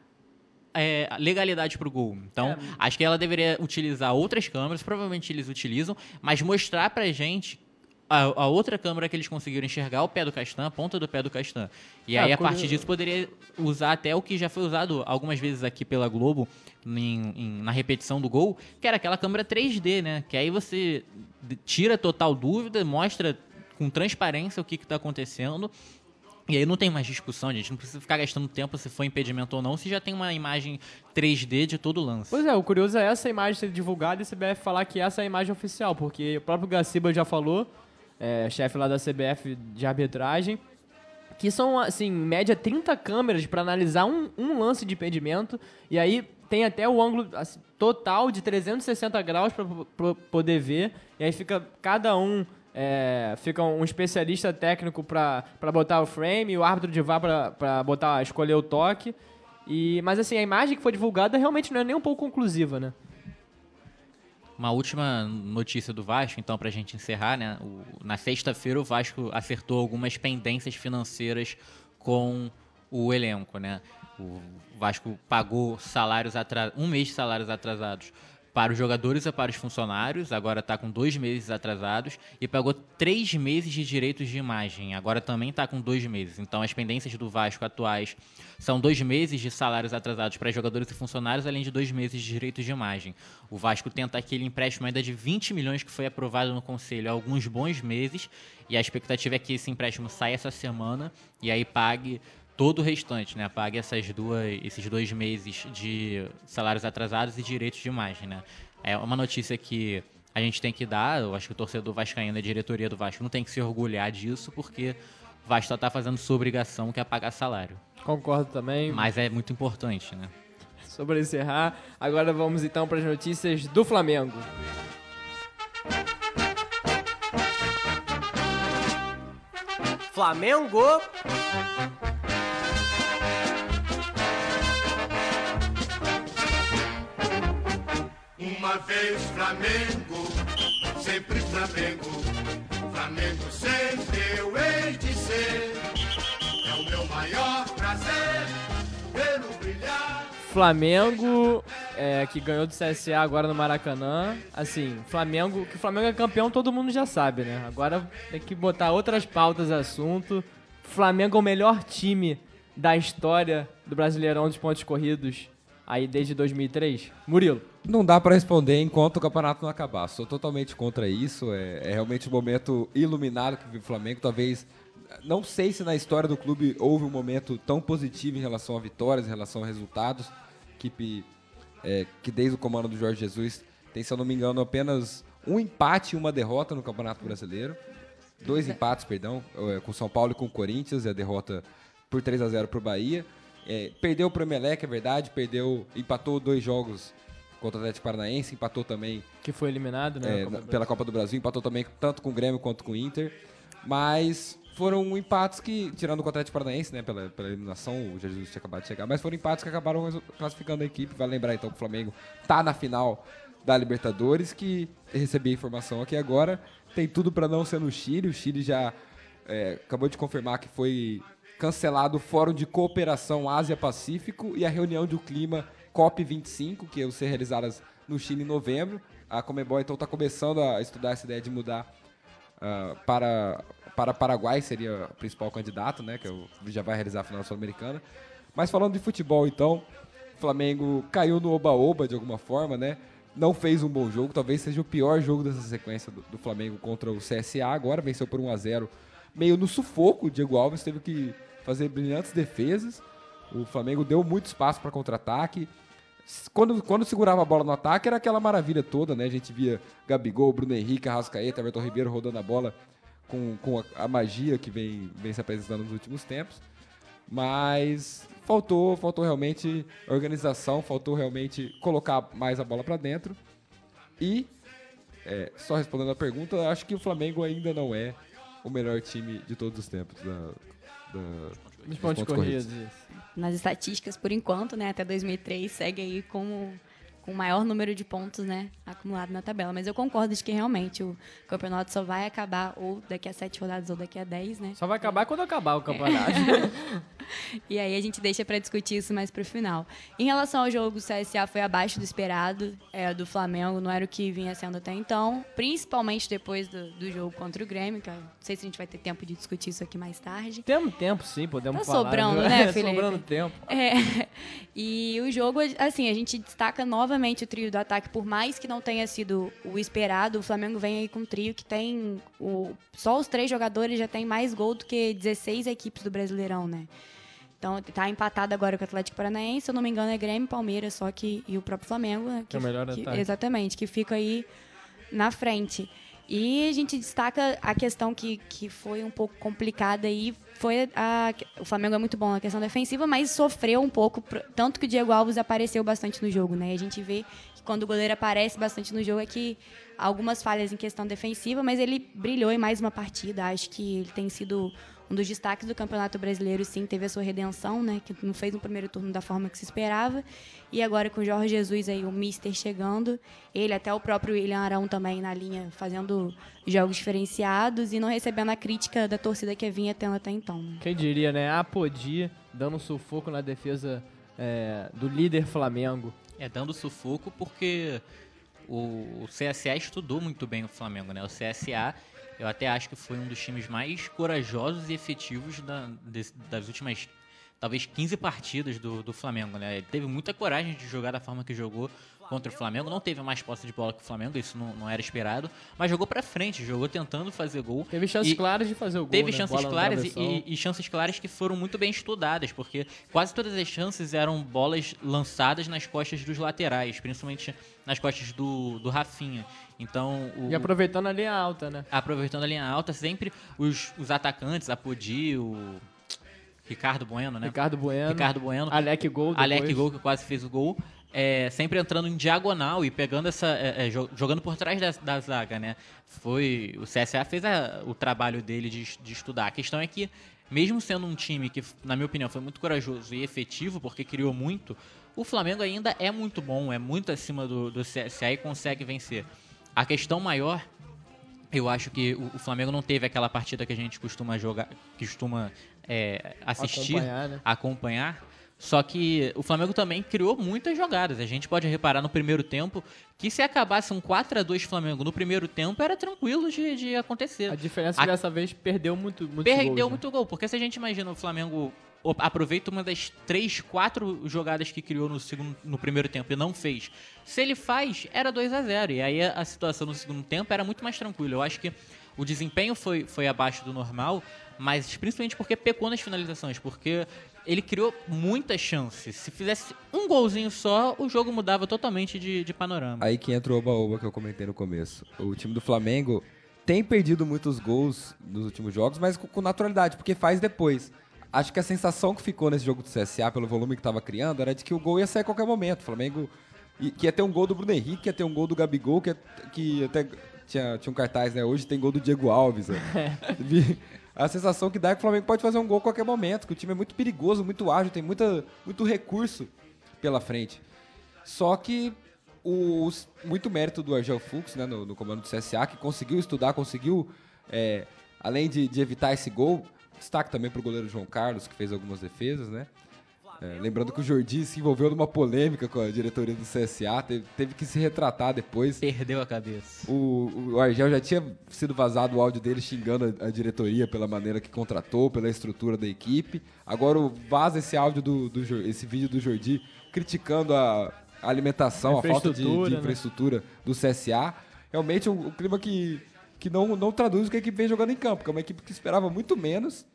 [SPEAKER 3] é, legalidade pro gol. Então, acho que ela deveria utilizar outras câmeras, provavelmente eles utilizam, mas mostrar pra gente a, a outra câmera que eles conseguiram enxergar o pé do Castan, a ponta do pé do Castan. E
[SPEAKER 2] Ah,
[SPEAKER 3] aí, a partir disso, poderia usar até o que já foi usado algumas vezes aqui pela Globo, em- em- na repetição do gol, que era aquela câmera 3D, né? Que aí você tira total dúvida, mostra com transparência o que está acontecendo. E aí não tem mais discussão, gente. Não precisa ficar gastando tempo se foi impedimento ou não, se já tem uma imagem 3D de todo o lance.
[SPEAKER 2] Pois é, o curioso é essa imagem ser divulgada e a CBF falar que essa é a imagem oficial, porque o próprio Gaciba já falou, é, chefe lá da CBF de arbitragem, que são, assim, em média 30 câmeras para analisar um, um lance de impedimento, e aí tem até o ângulo assim, total de 360 graus para poder ver, e aí fica cada um é, fica um especialista técnico para botar o frame, o árbitro de VAR para botar escolher o toque. E, mas assim, a imagem que foi divulgada realmente não é nem um pouco conclusiva, né?
[SPEAKER 3] Uma última notícia do Vasco, então, para a gente encerrar, né? O, na sexta-feira o Vasco acertou algumas pendências financeiras com o elenco, né? O Vasco pagou salários um mês de salários atrasados para os jogadores e para os funcionários, agora está com dois meses atrasados, e pagou três meses de direitos de imagem, agora também está com dois meses. Então, as pendências do Vasco atuais são dois meses de salários atrasados para jogadores e funcionários, além de dois meses de direitos de imagem. O Vasco tenta aquele empréstimo ainda de 20 milhões que foi aprovado no Conselho há alguns bons meses, e a expectativa é que esse empréstimo saia essa semana e aí pague todo o restante, né? Pague essas duas, esses dois meses de salários atrasados e direitos de imagem, né? É uma notícia que a gente tem que dar, eu acho que o torcedor vascaíno a diretoria do Vasco não tem que se orgulhar disso, porque o Vasco está fazendo sua obrigação, que é pagar salário.
[SPEAKER 2] Concordo também.
[SPEAKER 3] Mas é muito importante, né?
[SPEAKER 2] Sobre encerrar, agora vamos então para as notícias do Flamengo.
[SPEAKER 7] Flamengo!
[SPEAKER 6] Vez Flamengo, sempre Flamengo. Flamengo sempre eu hei de ser. É o meu maior prazer vê-lo brilhar.
[SPEAKER 2] Flamengo, é, que ganhou do CSA agora no Maracanã. Assim, Flamengo, que o Flamengo é campeão, todo mundo já sabe, né? Agora tem que botar outras pautas assunto. Flamengo é o melhor time da história do Brasileirão dos pontos corridos aí desde 2003. Murilo.
[SPEAKER 5] Não dá para responder enquanto o campeonato não acabar. Sou totalmente contra isso. É, é realmente um momento iluminado que vive o Flamengo. Talvez, não sei se na história do clube houve um momento tão positivo em relação a vitórias, em relação a resultados. Equipe é, que desde o comando do Jorge Jesus tem, se eu não me engano, apenas um empate e uma derrota no Campeonato Brasileiro. Dois empates, perdão, é, com São Paulo e com o Corinthians, e a derrota por 3 a 0 para o Bahia. É, perdeu o Emelec, é verdade, perdeu, empatou dois jogos contra o Atlético Paranaense, empatou também.
[SPEAKER 2] Que foi eliminado, né?
[SPEAKER 5] É, Copa pela Copa do Brasil, empatou também tanto com o Grêmio quanto com o Inter. Mas foram empates que, tirando o Atlético Paranaense, né, pela, pela eliminação, o Jesus tinha acabado de chegar, mas foram empates que acabaram classificando a equipe. Vale lembrar então que o Flamengo tá na final da Libertadores, que recebi a informação aqui agora, tem tudo para não ser no Chile. O Chile já é, acabou de confirmar que foi cancelado o Fórum de Cooperação Ásia-Pacífico e a reunião do clima COP25, que iam ser realizadas no Chile em novembro. A Comebol então está começando a estudar essa ideia de mudar uh, para para Paraguai seria o principal candidato, né? Que já vai realizar a final sul-americana. Mas falando de futebol, então, o Flamengo caiu no oba-oba de alguma forma, né? Não fez um bom jogo, talvez seja o pior jogo dessa sequência do, do Flamengo contra o CSA. Agora venceu por 1 a 0 meio no sufoco. O Diego Alves teve que fazer brilhantes defesas. O Flamengo deu muito espaço para contra-ataque. Quando, quando segurava a bola no ataque, era aquela maravilha toda, né? A gente via Gabigol, Bruno Henrique, Arrascaeta, Everton Ribeiro rodando a bola com, com a, a, magia que vem, vem se apresentando nos últimos tempos. Mas faltou, faltou realmente organização, faltou realmente colocar mais a bola para dentro. E, é, só respondendo a pergunta, acho que o Flamengo ainda não é o melhor time de todos os tempos da, da,
[SPEAKER 2] dos pontos, pontos corridos. corridos
[SPEAKER 4] nas estatísticas, por enquanto, né, até 2003, segue aí como com o maior número de pontos né, acumulado na tabela. Mas eu concordo de que realmente o campeonato só vai acabar ou daqui a sete rodadas ou daqui a dez, né?
[SPEAKER 2] Só vai acabar quando acabar o campeonato. É.
[SPEAKER 4] e aí a gente deixa pra discutir isso mais pro final. Em relação ao jogo, o CSA foi abaixo do esperado, é, do Flamengo, não era o que vinha sendo até então, principalmente depois do, do jogo contra o Grêmio, que eu não sei se a gente vai ter tempo de discutir isso aqui mais tarde.
[SPEAKER 2] Temos tempo, sim, podemos
[SPEAKER 4] Tá
[SPEAKER 2] falar.
[SPEAKER 4] sobrando, né, Felipe?
[SPEAKER 2] sobrando tempo.
[SPEAKER 4] É, e o jogo, assim, a gente destaca novamente o trio do ataque, por mais que não tenha sido o esperado, o Flamengo vem aí com um trio que tem. O, só os três jogadores já tem mais gol do que 16 equipes do Brasileirão, né? Então tá empatado agora com o Atlético Paranaense, se eu não me engano é Grêmio, Palmeiras, só que. E o próprio Flamengo, né?
[SPEAKER 2] Que é o melhor
[SPEAKER 4] que-
[SPEAKER 2] ataque.
[SPEAKER 4] Exatamente, que fica aí na frente. E a gente destaca a questão que, que foi um pouco complicada aí. Foi a, o Flamengo é muito bom na questão defensiva, mas sofreu um pouco, tanto que o Diego Alves apareceu bastante no jogo, né? A gente vê que quando o goleiro aparece bastante no jogo é que algumas falhas em questão defensiva, mas ele brilhou em mais uma partida. Acho que ele tem sido um dos destaques do Campeonato Brasileiro, sim, teve a sua redenção, né? Que não fez no primeiro turno da forma que se esperava. E agora com o Jorge Jesus aí, o Mister chegando, ele, até o próprio William Arão também na linha, fazendo jogos diferenciados e não recebendo a crítica da torcida que vinha tendo até então. né?
[SPEAKER 2] Quem diria, né? A dando um sufoco na defesa é, do líder Flamengo.
[SPEAKER 3] É, dando sufoco porque o, o CSA estudou muito bem o Flamengo, né? O CSA, eu até acho que foi um dos times mais corajosos e efetivos da- des- das últimas, talvez, 15 partidas do, do Flamengo, né? Ele teve muita coragem de jogar da forma que jogou contra o Flamengo. Não teve mais posse de bola que o Flamengo, isso não, não era esperado. Mas jogou pra frente, jogou tentando fazer gol.
[SPEAKER 2] Teve chances
[SPEAKER 3] E-
[SPEAKER 2] claras de fazer o gol.
[SPEAKER 3] Teve
[SPEAKER 2] né?
[SPEAKER 3] chances
[SPEAKER 2] Bola
[SPEAKER 3] claras e, e- e chances claras que foram muito bem estudadas, porque quase todas as chances eram bolas lançadas nas costas dos laterais, principalmente nas costas do, do Rafinha. Então, o,
[SPEAKER 2] E aproveitando a linha alta, né?
[SPEAKER 3] aproveitando a linha alta, sempre os, os atacantes, a Podi, o Ricardo Bueno, né?
[SPEAKER 2] Ricardo Bueno.
[SPEAKER 3] Ricardo Bueno.
[SPEAKER 2] Alec Gol. depois.
[SPEAKER 3] Alec Gol, que quase fez o gol. é, sempre entrando em diagonal e pegando essa. é, é, jo- jogando por trás da, da zaga, né? Foi. O CSA fez a- o trabalho dele de, de estudar. A questão é que, mesmo sendo um time que, na minha opinião, foi muito corajoso e efetivo, porque criou muito, o Flamengo ainda é muito bom, é muito acima do, do CSA e consegue vencer. A questão maior eu acho que o, Flamengo não teve aquela partida que a gente costuma jogar, costuma é, assistir,
[SPEAKER 2] Acompanhar, né?
[SPEAKER 3] acompanhar. Só que o Flamengo também criou muitas jogadas. A gente pode reparar no primeiro tempo que se acabasse um 4 a 2 Flamengo no primeiro tempo era tranquilo de, de acontecer.
[SPEAKER 2] A diferença é
[SPEAKER 3] A-
[SPEAKER 2] que dessa vez perdeu muito, muito
[SPEAKER 3] Perdeu
[SPEAKER 2] gols, né?
[SPEAKER 3] muito gol, porque se a gente imagina o Flamengo aproveita uma das três, quatro jogadas que criou no, segundo, no primeiro tempo e não fez. Se ele faz, era 2 a 0 E aí a, a situação no segundo tempo era muito mais tranquila. Eu acho que o desempenho foi, foi abaixo do normal, mas principalmente porque pecou nas finalizações, porque ele criou muitas chances. Se fizesse um golzinho só, o jogo mudava totalmente de, de panorama.
[SPEAKER 5] Aí que entra o oba-oba que eu comentei no começo. O time do Flamengo tem perdido muitos gols nos últimos jogos, mas com, naturalidade, porque faz depois. Acho que a sensação que ficou nesse jogo do CSA, pelo volume que estava criando, era de que o gol ia sair a qualquer momento. O Flamengo que ia ter um gol do Bruno Henrique, que ia ter um gol do Gabigol, que, ia- que até tinha, tinha um cartaz, né? Hoje tem gol do Diego Alves. né? A sensação que dá é que o Flamengo pode fazer um gol a qualquer momento, que o time é muito perigoso, muito ágil, tem muita, muito recurso pela frente. Só que os, muito mérito do Argel Fux, né, no, no comando do CSA, que conseguiu estudar, conseguiu, é, além de, de evitar esse gol, destaque também para o goleiro João Carlos, que fez algumas defesas, né? É, lembrando que o Jordi se envolveu numa polêmica com a diretoria do CSA, teve, teve que se retratar depois.
[SPEAKER 3] Perdeu a cabeça.
[SPEAKER 5] O, o Argel já tinha sido vazado o áudio dele xingando a, a diretoria pela maneira que contratou, pela estrutura da equipe. Agora o- vaza esse áudio do, do esse vídeo do Jordi criticando a, alimentação, a, falta de, de
[SPEAKER 2] Infraestrutura, né?
[SPEAKER 5] infraestrutura do CSA. Realmente um, um clima que, que não, não traduz o que a equipe vem jogando em campo, que é uma equipe que esperava muito menos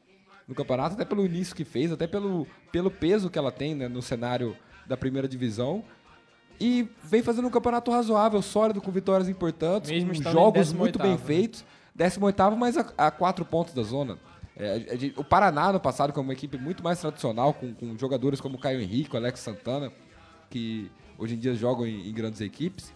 [SPEAKER 5] no campeonato, até pelo início que fez, até pelo, pelo peso que ela tem né, no cenário da primeira divisão. E vem fazendo um campeonato razoável, sólido, com vitórias importantes,
[SPEAKER 2] Mesmo
[SPEAKER 5] com jogos muito
[SPEAKER 2] 18º,
[SPEAKER 5] bem
[SPEAKER 2] né?
[SPEAKER 5] feitos. 18º, mas a, a quatro pontos da zona. É, o Paraná, no passado, que é uma equipe muito mais tradicional, com, com jogadores como Caio Henrique, Alex Santana, que hoje em dia jogam em, em grandes equipes.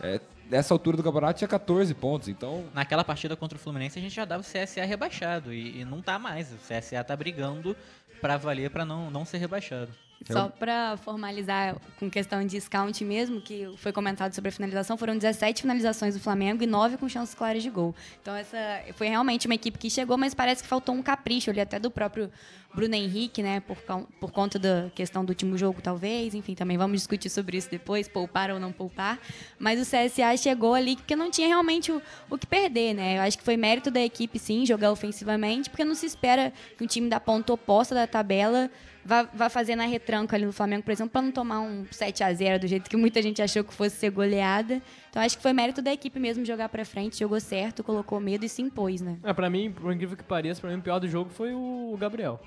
[SPEAKER 5] É, nessa altura do campeonato tinha 14 pontos, então
[SPEAKER 3] Naquela partida contra o Fluminense a gente já dava o CSA rebaixado e, e não tá mais. O CSA tá brigando pra valer pra não, não ser rebaixado.
[SPEAKER 4] Só para formalizar com questão de scout mesmo, que foi comentado sobre a finalização, foram 17 finalizações do Flamengo e 9 com chances claras de gol. Então essa foi realmente uma equipe que chegou, mas parece que faltou um capricho ali até do próprio Bruno Henrique, né, por, por conta da questão do último jogo talvez, enfim, também vamos discutir sobre isso depois, poupar ou não poupar. Mas o CSA chegou ali porque não tinha realmente o, o que perder, né? Eu acho que foi mérito da equipe sim jogar ofensivamente, porque não se espera que um time da ponta oposta da tabela vai, vai fazer na retranca ali no Flamengo, por exemplo, para não tomar um 7 a 0 do jeito que muita gente achou que fosse ser goleada. Então acho que foi mérito da equipe mesmo jogar para frente, jogou certo, colocou medo e se impôs, né?
[SPEAKER 2] É, para mim, por incrível que pareça, para mim o pior do jogo foi o Gabriel.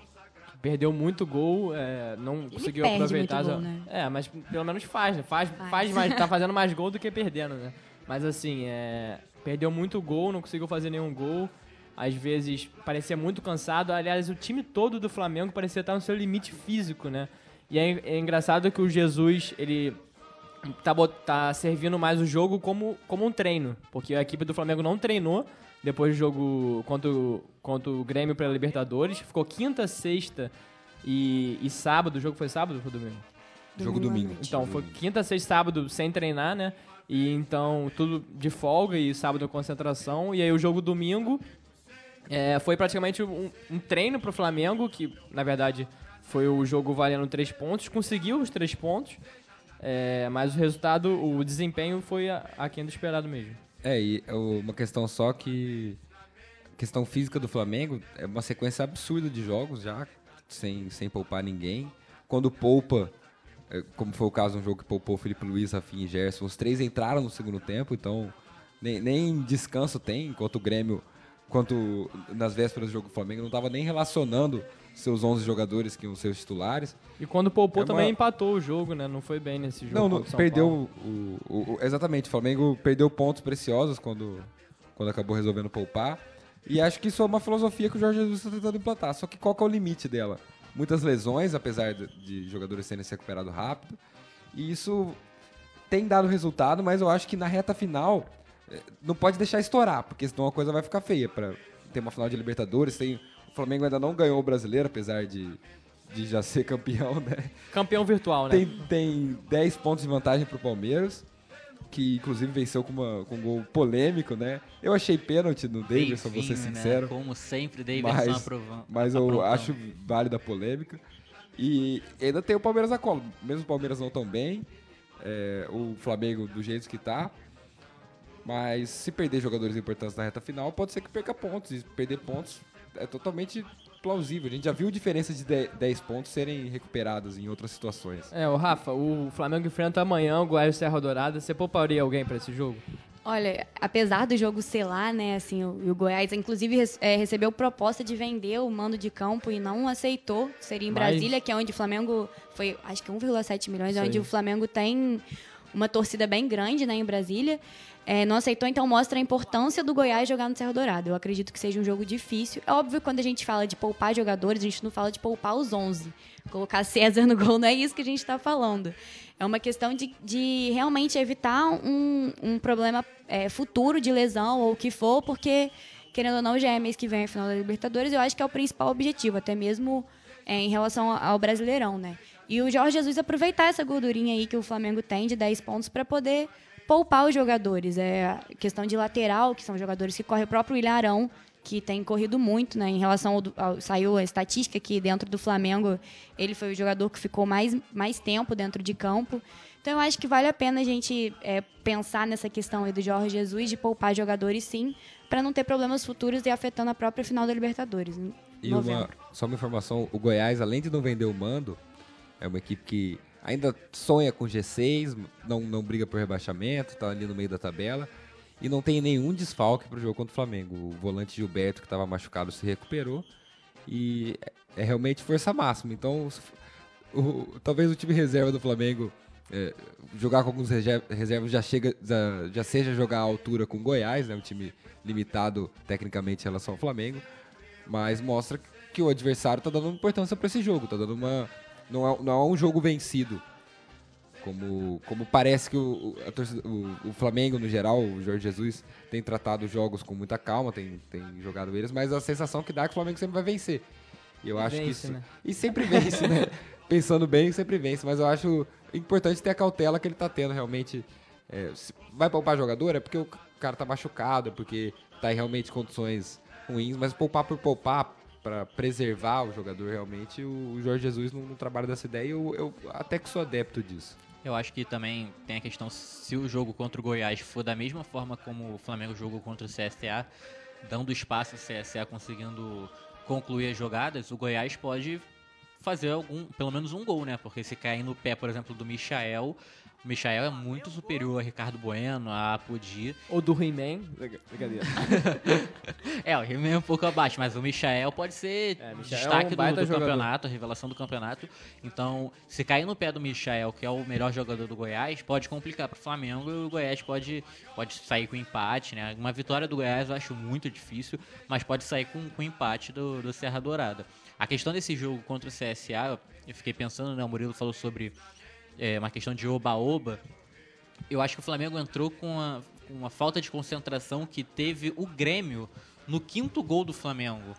[SPEAKER 2] Perdeu muito gol, é, não
[SPEAKER 4] Ele
[SPEAKER 2] conseguiu aproveitar.
[SPEAKER 4] gol, né?
[SPEAKER 2] É, mas pelo menos faz, né? Faz,
[SPEAKER 4] Faz.
[SPEAKER 2] faz mais, tá fazendo mais gol do que perdendo, né? Mas assim, é, perdeu muito gol, não conseguiu fazer nenhum gol. Às vezes parecia muito cansado. Aliás, o time todo do Flamengo parecia estar no seu limite físico, né? E é, é engraçado que o Jesus, ele tá, bot- tá servindo mais o jogo como, como um treino. Porque a equipe do Flamengo não treinou depois do jogo contra o, contra o Grêmio pela Libertadores. Ficou quinta, sexta e, e sábado. O jogo foi sábado ou foi domingo?
[SPEAKER 5] Jogo domingo.
[SPEAKER 2] Então, foi quinta, sexta, sábado sem treinar, né? E então, tudo de folga e sábado concentração. E aí o jogo domingo é, foi praticamente um, um treino pro Flamengo, que na verdade foi o jogo valendo três pontos. Conseguiu os três pontos, é, mas o resultado, o desempenho foi aquém do esperado mesmo.
[SPEAKER 5] É, e é uma questão só que. Questão física do Flamengo é uma sequência absurda de jogos já, sem, sem poupar ninguém. Quando poupa, é, como foi o caso no jogo que poupou Felipe Luiz, Rafinha e Gerson, os três entraram no segundo tempo, então nem, nem descanso tem, enquanto o Grêmio, enquanto nas vésperas do jogo do Flamengo, não estava nem relacionando seus 11 jogadores que iam ser os titulares.
[SPEAKER 2] E quando poupou
[SPEAKER 5] É uma-
[SPEAKER 2] também empatou o jogo, né? Não foi bem nesse jogo.
[SPEAKER 5] Não, não perdeu o, o- o- Exatamente, o Flamengo perdeu pontos preciosos quando, quando acabou resolvendo poupar. E acho que isso é uma filosofia que o Jorge Jesus está tentando implantar. Só que qual que é o limite dela? Muitas lesões, apesar de, de jogadores serem se recuperados rápido. E isso tem dado resultado, mas eu acho que na reta final não pode deixar estourar, porque senão a coisa vai ficar feia. Para ter uma final de Libertadores, tem, o Flamengo ainda não ganhou o brasileiro, apesar de, de já ser campeão, né?
[SPEAKER 2] Campeão virtual, né?
[SPEAKER 5] Tem, tem 10 pontos de vantagem pro Palmeiras, que inclusive venceu com, uma, com um gol polêmico, né? Eu achei pênalti no Davidson, vou ser
[SPEAKER 3] Bem-vindo,
[SPEAKER 5] sincero.
[SPEAKER 3] Né? Como sempre, Davidson
[SPEAKER 5] Mas,
[SPEAKER 3] aprovando.
[SPEAKER 5] mas eu
[SPEAKER 3] aprontando.
[SPEAKER 5] acho válida a polêmica. E ainda tem o Palmeiras na cola. Mesmo o Palmeiras não tão bem, é, o Flamengo do jeito que tá. Mas se perder jogadores importantes na reta final, pode ser que perca pontos. E perder pontos é totalmente plausível. A gente já viu diferenças de 10 10 pontos serem recuperadas em outras situações.
[SPEAKER 2] É, o Rafa, o Flamengo enfrenta amanhã o Goiás Serra Dourada. Você pouparia alguém pra esse jogo?
[SPEAKER 4] Olha, apesar do jogo ser lá, né, assim, o, e o Goiás, inclusive, é, recebeu proposta de vender o mando de campo e não aceitou. Seria em
[SPEAKER 2] Mas-
[SPEAKER 4] Brasília, que é onde o Flamengo foi, acho que 1,7 milhões, é onde o Flamengo tem uma torcida bem grande, né, em Brasília. É, não aceitou, então mostra a importância do Goiás jogar no Serra Dourada. Eu acredito que seja um jogo difícil. É óbvio que quando a gente fala de poupar jogadores, a gente não fala de poupar os 11. Colocar César no gol não é isso que a gente está falando. É uma questão de, de realmente evitar um, um problema é, futuro de lesão ou o que for, porque, querendo ou não, já é mês que vem a final da Libertadores. Eu acho que é o principal objetivo, até mesmo é, em relação ao Brasileirão, né? E o Jorge Jesus aproveitar essa gordurinha aí que o Flamengo tem de 10 pontos para poder poupar os jogadores. É questão de lateral, que são jogadores que correm o próprio William Arão, que tem corrido muito, né? Em relação ao, ao- saiu a estatística que dentro do Flamengo ele foi o jogador que ficou mais, mais tempo dentro de campo. Então eu acho que vale a pena a gente é, pensar nessa questão aí do Jorge Jesus de poupar jogadores sim, para não ter problemas futuros e afetando a própria final da Libertadores.
[SPEAKER 5] E uma, só uma informação, o Goiás, além de não vender o mando, é uma equipe que ainda sonha com G6, não, não briga por rebaixamento, tá ali no meio da tabela. E não tem nenhum desfalque pro jogo contra o Flamengo. O volante Gilberto, que estava machucado, se recuperou. E é, é realmente força máxima. Então, o- talvez o time reserva do Flamengo é, jogar com alguns reser- reservas já, chega, já, já seja jogar à altura com o Goiás, né? Um time limitado tecnicamente em relação ao Flamengo. Mas mostra que o adversário tá dando importância para esse jogo, tá dando uma. Não é, não é um jogo vencido. Como, como parece que o, o- torcida- o- o Flamengo, no geral, o Jorge Jesus, tem tratado os jogos com muita calma, tem, tem jogado eles, mas a sensação que dá é que o Flamengo sempre vai vencer. E eu acho que
[SPEAKER 2] Vence,
[SPEAKER 5] isso.
[SPEAKER 2] né?
[SPEAKER 5] E sempre vence, né? pensando bem, sempre vence. Mas eu acho importante ter a cautela que ele tá tendo realmente. É, vai poupar jogador é porque o cara tá machucado, é porque tá em realmente condições ruins, mas poupar por poupar, para preservar o jogador realmente, o Jorge Jesus não, não trabalha dessa ideia e eu, eu até que sou adepto disso.
[SPEAKER 3] Eu acho que também tem a questão se o jogo contra o Goiás for da mesma forma como o Flamengo jogou contra o CSA, dando espaço ao CSA conseguindo concluir as jogadas, o Goiás pode fazer algum, pelo menos um gol, né? Porque se cair no pé, por exemplo, do Michael, o Michael é muito superior a Ricardo Bueno, a Apodi.
[SPEAKER 2] Ou do He-Man. Brincadeira.
[SPEAKER 3] é, o He-Man é um pouco abaixo, mas o Michael pode ser
[SPEAKER 2] É, Michael é um
[SPEAKER 3] destaque do, do campeonato, a revelação do campeonato. Então, se cair no pé do Michael, que é o melhor jogador do Goiás, pode complicar pro Flamengo e o Goiás pode, pode sair com empate, né? Uma vitória do Goiás eu acho muito difícil, mas pode sair com, com empate do, do Serra Dourada. A questão desse jogo contra o CSA, eu fiquei pensando, né? O Murilo falou sobre é, uma questão de oba-oba. Eu acho que o Flamengo entrou com uma, uma falta de concentração que teve o Grêmio no quinto gol do Flamengo.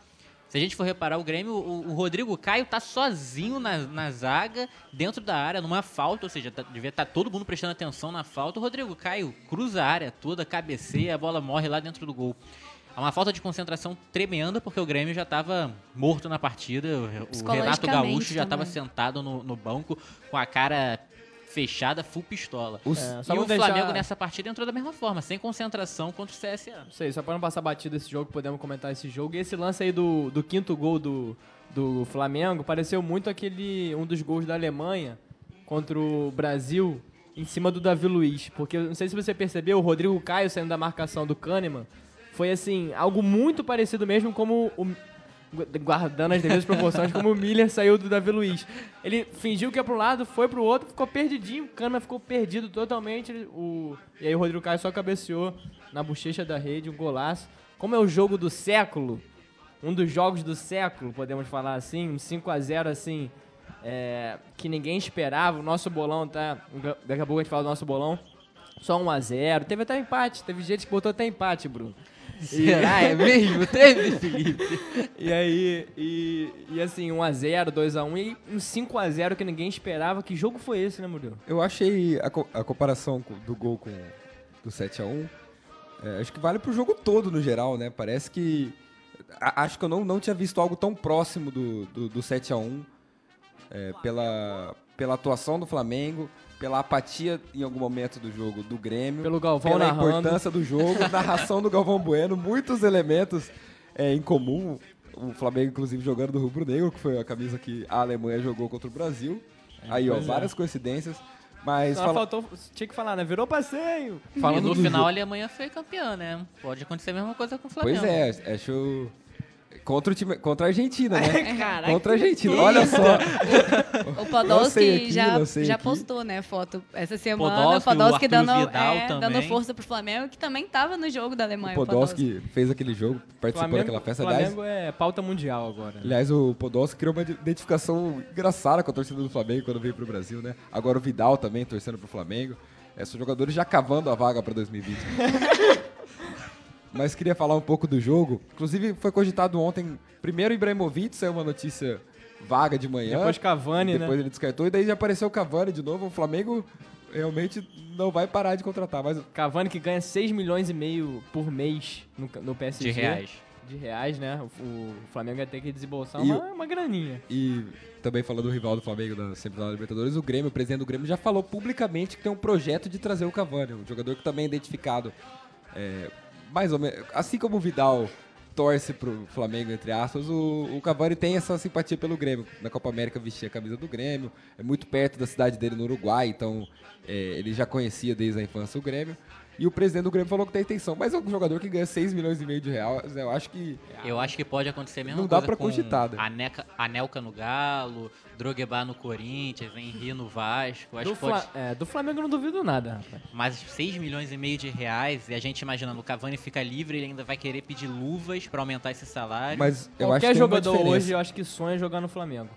[SPEAKER 3] Se a gente for reparar, o Grêmio, o, o Rodrigo Caio tá sozinho na, na zaga, dentro da área, numa falta, ou seja, tá- devia estar todo mundo prestando atenção na falta. O Rodrigo Caio cruza a área toda, cabeceia, a bola morre lá dentro do gol. É uma falta de concentração tremenda, porque o Grêmio já estava morto na partida. O- O Renato Gaúcho já estava sentado no, no banco com a cara fechada, full pistola.
[SPEAKER 5] Os-
[SPEAKER 2] É,
[SPEAKER 3] E o
[SPEAKER 2] deixar-
[SPEAKER 3] Flamengo nessa partida entrou da mesma forma, sem concentração contra o CSA.
[SPEAKER 2] Não sei, só pra não passar batido esse jogo, podemos comentar esse jogo. E esse lance aí do, do quinto gol do, do Flamengo pareceu muito aquele um dos gols da Alemanha contra o Brasil em cima do Davi Luiz. Porque eu não sei se você percebeu, o Rodrigo Caio saindo da marcação do Kahneman foi assim, algo muito parecido mesmo como o. Guardando as devidas proporções, como o Miller saiu do Davi Luiz. Ele fingiu que ia pro lado, foi pro outro, ficou perdidinho. O Kahneman ficou perdido totalmente. O... E aí o Rodrigo Caio só cabeceou na bochecha da rede, um golaço. Como é o jogo do século, um dos jogos do século, podemos falar assim, um 5 a 0 assim, é, que ninguém esperava. O nosso bolão tá. Daqui a pouco a gente fala do nosso bolão. Só 1 a 0 Teve até empate. Teve gente que botou até empate, Bruno.
[SPEAKER 3] Será? É mesmo? Teve, Felipe?
[SPEAKER 2] E aí, e, e assim, 1x0, 2x1 e um 5x0 que ninguém esperava. Que jogo foi esse, né, Murilo?
[SPEAKER 5] Eu achei a, co- a comparação com- do gol com do 7x1. é, acho que vale pro jogo todo no geral, né? Parece que. a- acho que eu não, não tinha visto algo tão próximo do, do, do 7x1 é, pela, pela atuação do Flamengo, pela apatia em algum momento do jogo do Grêmio,
[SPEAKER 2] Pelo Galvão
[SPEAKER 5] pela
[SPEAKER 2] narrando.
[SPEAKER 5] importância do jogo, narração do Galvão Bueno, muitos elementos é, em comum. O Flamengo, inclusive, jogando do Rubro Negro, que foi a camisa que a Alemanha jogou contra o Brasil. Aí, ó,
[SPEAKER 2] é.
[SPEAKER 5] várias coincidências. Mas
[SPEAKER 2] Só
[SPEAKER 5] fala-
[SPEAKER 2] faltou, tinha que falar, né? Virou passeio.
[SPEAKER 5] falando
[SPEAKER 3] e no final
[SPEAKER 5] jogo-
[SPEAKER 3] a Alemanha foi campeã, né? Pode acontecer a mesma coisa com o Flamengo.
[SPEAKER 5] Pois é, acho. Contra, o time, contra a Argentina, né?
[SPEAKER 2] Caraca.
[SPEAKER 5] contra a Argentina. Olha só.
[SPEAKER 4] O Podolski
[SPEAKER 5] aqui,
[SPEAKER 4] já, já
[SPEAKER 5] aqui.
[SPEAKER 4] postou, né, foto essa semana.
[SPEAKER 3] Podolski,
[SPEAKER 4] o Podolski
[SPEAKER 3] o
[SPEAKER 4] dando, é, dando força pro Flamengo, que também tava no jogo da Alemanha.
[SPEAKER 5] O Podolski fez aquele jogo, participou
[SPEAKER 2] Flamengo,
[SPEAKER 5] daquela festa. Aliás,
[SPEAKER 2] Flamengo é pauta mundial agora.
[SPEAKER 5] aliás, o Podolski criou uma identificação engraçada com a torcida do Flamengo quando veio pro Brasil, né? Agora o Vidal também torcendo pro Flamengo. É, são jogadores já cavando a vaga para 2020. Mas queria falar um pouco do jogo. Inclusive, foi cogitado ontem. Primeiro, o Ibrahimovic saiu uma notícia vaga de manhã.
[SPEAKER 2] Depois Cavani,
[SPEAKER 5] Depois
[SPEAKER 2] né?
[SPEAKER 5] ele descartou. E daí já apareceu o Cavani de novo. O Flamengo realmente não vai parar de contratar. Mas
[SPEAKER 2] Cavani que ganha 6 milhões e meio por mês no, no PSG.
[SPEAKER 3] De reais.
[SPEAKER 2] De reais, né? O, o Flamengo ia ter que desembolsar
[SPEAKER 5] E
[SPEAKER 2] uma, uma graninha.
[SPEAKER 5] E também falando do rival do Flamengo da semifinal da Libertadores, o Grêmio, o presidente do Grêmio, já falou publicamente que tem um projeto de trazer o Cavani, um jogador que também é identificado. é, mais ou menos. Assim como o Vidal torce pro Flamengo, entre aspas, o, o Cavani tem essa simpatia pelo Grêmio. Na Copa América vestia a camisa do Grêmio, é muito perto da cidade dele no Uruguai, então é, ele já conhecia desde a infância o Grêmio. E o presidente do Grêmio falou que tem intenção. Mas é um jogador que ganha 6 milhões e meio de reais, eu acho que
[SPEAKER 3] Eu acho que pode acontecer a mesma
[SPEAKER 5] Não dá pra cogitar, né?
[SPEAKER 3] Aneca, Anelka no Galo, Drogba no Corinthians, Henry no Vasco. Acho
[SPEAKER 2] Do,
[SPEAKER 3] que pode...
[SPEAKER 2] É, do Flamengo eu não duvido nada, rapaz.
[SPEAKER 3] Mas 6 milhões e meio de reais, e a gente imaginando, o Cavani fica livre, ele ainda vai querer pedir luvas pra aumentar esse salário.
[SPEAKER 5] Mas eu acho
[SPEAKER 2] Qualquer
[SPEAKER 5] que tem uma
[SPEAKER 2] jogador hoje eu acho que sonha jogar no Flamengo.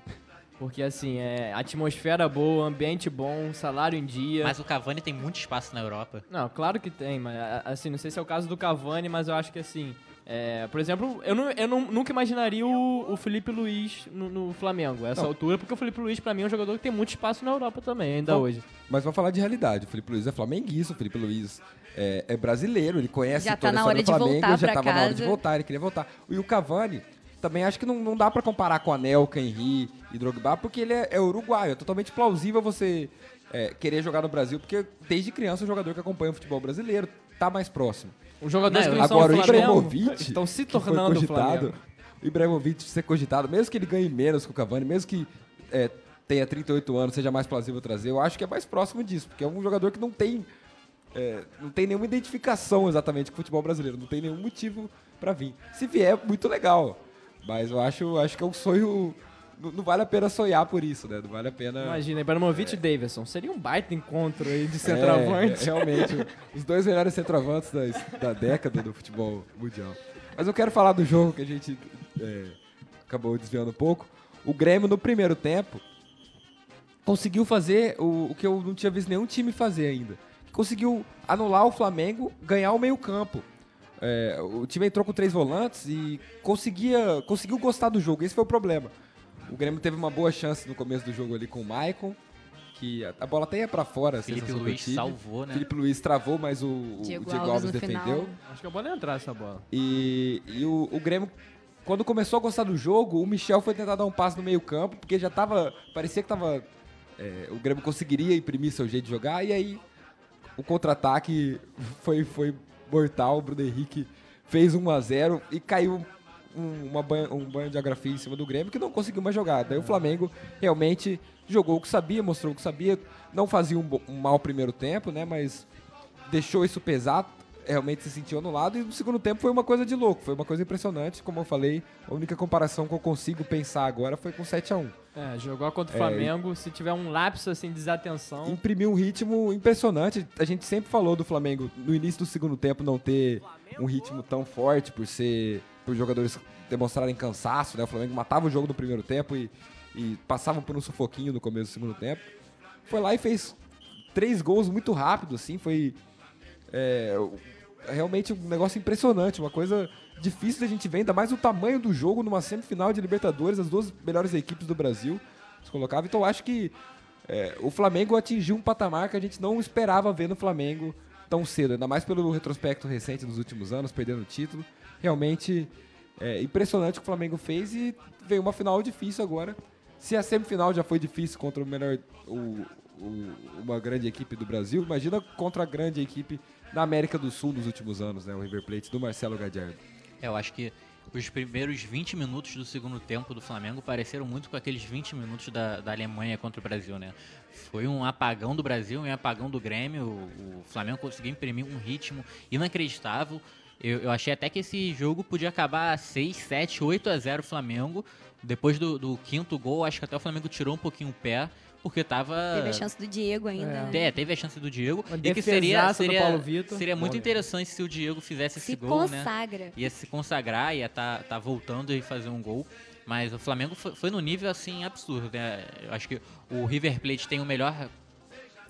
[SPEAKER 2] Porque, assim, é atmosfera boa, ambiente bom, salário em dia.
[SPEAKER 3] Mas o Cavani tem muito espaço na Europa.
[SPEAKER 2] Não, claro que tem, mas assim, não sei se é o caso do Cavani, mas eu acho que assim. é, por exemplo, eu, não, eu não- nunca imaginaria o, o Felipe Luiz no, no Flamengo, a essa
[SPEAKER 5] Não.
[SPEAKER 2] altura, porque o Felipe Luiz, pra mim, é um jogador que tem muito espaço na Europa também, ainda
[SPEAKER 5] Bom,
[SPEAKER 2] hoje.
[SPEAKER 5] Mas vamos falar de realidade. O Felipe Luiz é flamenguista, o Felipe Luiz é, é brasileiro, ele conhece
[SPEAKER 4] Já
[SPEAKER 5] toda
[SPEAKER 4] tá na
[SPEAKER 5] a história
[SPEAKER 4] hora
[SPEAKER 5] do
[SPEAKER 4] de
[SPEAKER 5] Flamengo,
[SPEAKER 4] voltar
[SPEAKER 5] já tava na hora de
[SPEAKER 4] casa.
[SPEAKER 5] voltar, ele queria voltar. E o Cavani, também acho que não, não dá pra comparar com Anelka, Henry e Drogba, porque ele é, é uruguaio. É totalmente plausível você é, querer jogar no Brasil, porque desde criança é um jogador que acompanha o futebol brasileiro, tá mais próximo.
[SPEAKER 2] Os jogadores
[SPEAKER 3] Não,
[SPEAKER 2] que não
[SPEAKER 5] Agora,
[SPEAKER 2] são
[SPEAKER 5] o Ibrahimovic
[SPEAKER 2] estão se tornando o
[SPEAKER 5] cogitado, o Ibrahimovic ser cogitado, mesmo que ele ganhe menos que o Cavani, mesmo que é, tenha 38 anos, seja mais plausível trazer, eu acho que é mais próximo disso, porque é um jogador que não tem é, não tem nenhuma identificação exatamente com o futebol brasileiro, não tem nenhum motivo pra vir. Se vier, muito legal, mas eu acho, acho que é um sonho, não, não vale a pena sonhar por isso, né? Não vale a pena...
[SPEAKER 2] Imagina, Ibrahimovic e Davidson. Seria um baita encontro aí de
[SPEAKER 5] É,
[SPEAKER 2] centroavante.
[SPEAKER 5] é, realmente, os dois melhores centroavantes da, da década do futebol mundial. Mas eu quero falar do jogo que a gente é, acabou desviando um pouco. O Grêmio, no primeiro tempo, conseguiu fazer o, o que eu não tinha visto nenhum time fazer ainda. Conseguiu anular o Flamengo, ganhar o meio-campo. É, o time entrou com três volantes e conseguia, conseguiu gostar do jogo. Esse foi o problema. O Grêmio teve uma boa chance no começo do jogo ali com o Maicon, que a, a bola até ia pra fora. a
[SPEAKER 3] Felipe Luiz salvou, né?
[SPEAKER 5] Felipe Luiz travou, mas o, o
[SPEAKER 4] Diego,
[SPEAKER 5] Diego,
[SPEAKER 4] Alves,
[SPEAKER 5] Alves, defendeu.
[SPEAKER 4] final.
[SPEAKER 2] Acho que é bom não entrar essa bola.
[SPEAKER 5] E, e o, o Grêmio, quando começou a gostar do jogo, o Michel foi tentar dar um passe no meio campo, porque já tava, parecia que tava, é, o Grêmio conseguiria imprimir seu jeito de jogar, e aí o contra-ataque foi, foi mortal, o Bruno Henrique fez 1 a 0 e caiu um, uma banho, um banho de agrafia em cima do Grêmio, que não conseguiu mais jogar. Daí o Flamengo realmente jogou o que sabia, mostrou o que sabia, não fazia um, um mau primeiro tempo, né, mas deixou isso pesar, realmente se sentiu anulado. E no segundo tempo foi uma coisa de louco, foi uma coisa impressionante. Como eu falei, a única comparação que eu consigo pensar agora foi com 7 a 1
[SPEAKER 2] É, jogar contra o
[SPEAKER 5] É,
[SPEAKER 2] Flamengo, se tiver um lapso assim, de desatenção.
[SPEAKER 5] Imprimiu um ritmo impressionante. A gente sempre falou do Flamengo no início do segundo tempo não ter um ritmo tão forte por ser. por jogadores demonstrarem cansaço, né? O Flamengo matava o jogo no primeiro tempo e, e passava por um sufoquinho no começo do segundo tempo. Foi lá e fez três gols muito rápido, assim, foi é, realmente um negócio impressionante, uma coisa difícil da gente ver, ainda mais o tamanho do jogo numa semifinal de Libertadores, as duas melhores equipes do Brasil se colocavam. Então acho que é, o Flamengo atingiu um patamar que a gente não esperava ver no Flamengo tão cedo, ainda mais pelo retrospecto recente dos últimos anos, perdendo o título. Realmente é impressionante o que o Flamengo fez e veio uma final difícil agora. Se a semifinal já foi difícil contra o melhor, o- o- uma grande equipe do Brasil, imagina contra a grande equipe da América do Sul nos últimos anos, né? O River Plate do Marcelo Gadiardo.
[SPEAKER 3] É, eu acho que os primeiros 20 minutos do segundo tempo do Flamengo pareceram muito com aqueles 20 minutos da, da Alemanha contra o Brasil, né? Foi um apagão do Brasil um apagão do Grêmio. O, o Flamengo conseguiu imprimir um ritmo inacreditável. Eu, eu achei até que esse jogo podia acabar 6, 7, 8 a 0 Flamengo. Depois do, do quinto gol, acho que até o Flamengo tirou um pouquinho o pé, porque tava.
[SPEAKER 4] Teve a chance do Diego ainda.
[SPEAKER 2] É.
[SPEAKER 4] né?
[SPEAKER 3] É, teve a chance do Diego.
[SPEAKER 2] Uma
[SPEAKER 3] e que seria, seria,
[SPEAKER 2] Paulo Vitor.
[SPEAKER 3] seria muito
[SPEAKER 2] Bom, né?
[SPEAKER 3] interessante se o Diego fizesse esse
[SPEAKER 4] Se
[SPEAKER 3] gol, né?
[SPEAKER 4] consagra.
[SPEAKER 3] ia se consagrar, ia tá, tá voltando e fazer um gol. Mas o Flamengo foi, foi no nível assim absurdo, né? Eu acho que o River Plate tem o melhor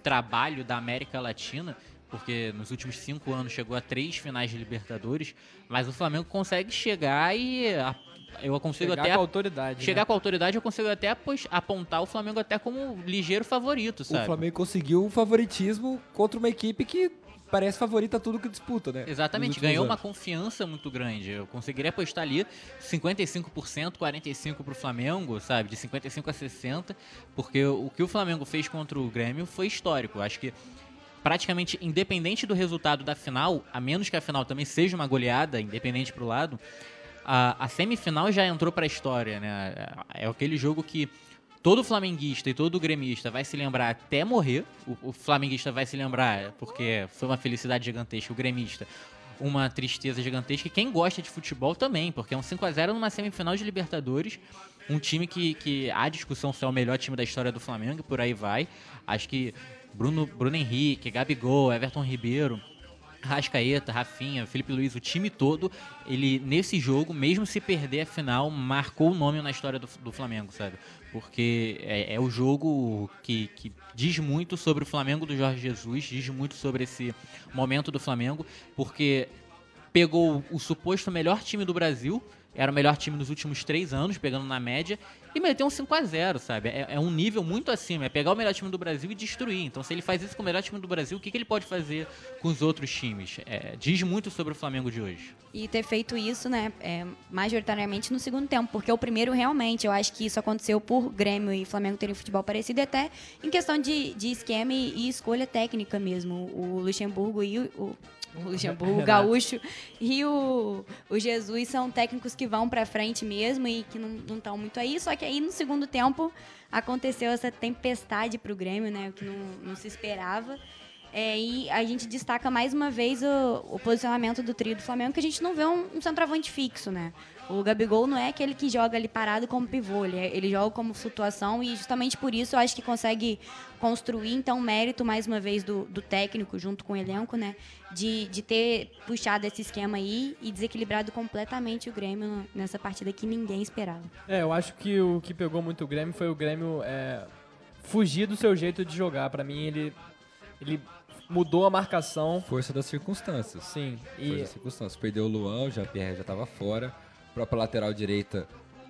[SPEAKER 3] trabalho da América Latina, porque nos últimos cinco anos chegou a três finais de Libertadores, mas o Flamengo consegue chegar e a- eu consigo
[SPEAKER 2] Chegar
[SPEAKER 3] até
[SPEAKER 2] com autoridade.
[SPEAKER 3] chegar
[SPEAKER 2] né?
[SPEAKER 3] com autoridade, eu consigo até apontar o Flamengo até como ligeiro favorito, sabe?
[SPEAKER 5] O Flamengo conseguiu um favoritismo contra uma equipe que parece favorita a tudo que disputa, né?
[SPEAKER 3] Exatamente, ganhou uma
[SPEAKER 5] anos.
[SPEAKER 3] confiança muito grande. Eu conseguiria apostar ali 55%, 45% pro Flamengo, sabe? De 55 a 60, porque o que o Flamengo fez contra o Grêmio foi histórico. Eu Acho que praticamente independente do resultado da final, a menos que a final também seja uma goleada, independente pro lado, a, a semifinal já entrou pra história, né? É aquele jogo que todo flamenguista e todo gremista vai se lembrar até morrer. O, o flamenguista vai se lembrar porque foi uma felicidade gigantesca. O gremista, uma tristeza gigantesca. E quem gosta de futebol também, porque é um 5 a 0 numa semifinal de Libertadores. Um time que, que há discussão se é o melhor time da história do Flamengo, por aí vai. Acho que Bruno, Bruno Henrique, Gabigol, Everton Ribeiro, Rascaeta, Rafinha, Felipe Luiz, o time todo, ele nesse jogo, mesmo se perder a final, marcou o nome na história do, do Flamengo, sabe? porque é, é o jogo que, que diz muito sobre o Flamengo do Jorge Jesus, diz muito sobre esse momento do Flamengo, porque pegou o suposto melhor time do Brasil, era o melhor time nos últimos três anos, pegando na média, e meteu um 5 a 0 sabe? É, é um nível muito acima, é pegar o melhor time do Brasil e destruir. Então, se ele faz isso com o melhor time do Brasil, o que, que ele pode fazer com os outros times? É, diz muito sobre o Flamengo de hoje.
[SPEAKER 4] E ter feito isso, né, é, majoritariamente no segundo tempo, porque o primeiro realmente, eu acho que isso aconteceu por Grêmio e Flamengo terem futebol parecido, e até em questão de, de esquema e, e escolha técnica mesmo. O Luxemburgo e o, o o Luxemburgo, o Gaúcho e o, o Jesus são técnicos que vão para frente mesmo e que não estão muito aí. Só que aí no segundo tempo aconteceu essa tempestade para o Grêmio, né? O que não, não se esperava. É, e a gente destaca mais uma vez o, o, posicionamento do trio do Flamengo, que a gente não vê um, um centroavante fixo, né? O Gabigol não é aquele que joga ali parado como pivô, ele, é, ele joga como flutuação e justamente por isso eu acho que consegue construir, então, mérito, mais uma vez, do, do técnico junto com o elenco, né? De, de ter puxado esse esquema aí e desequilibrado completamente o Grêmio nessa partida que ninguém esperava.
[SPEAKER 2] É, eu acho que o que pegou muito o Grêmio foi o Grêmio é, fugir do seu jeito de jogar. Para mim, ele, ele mudou a marcação.
[SPEAKER 5] Força das circunstâncias.
[SPEAKER 2] Sim.
[SPEAKER 5] E... Força das circunstâncias. Perdeu o Luan, o Jean-Pierre já estava fora. Própria lateral direita,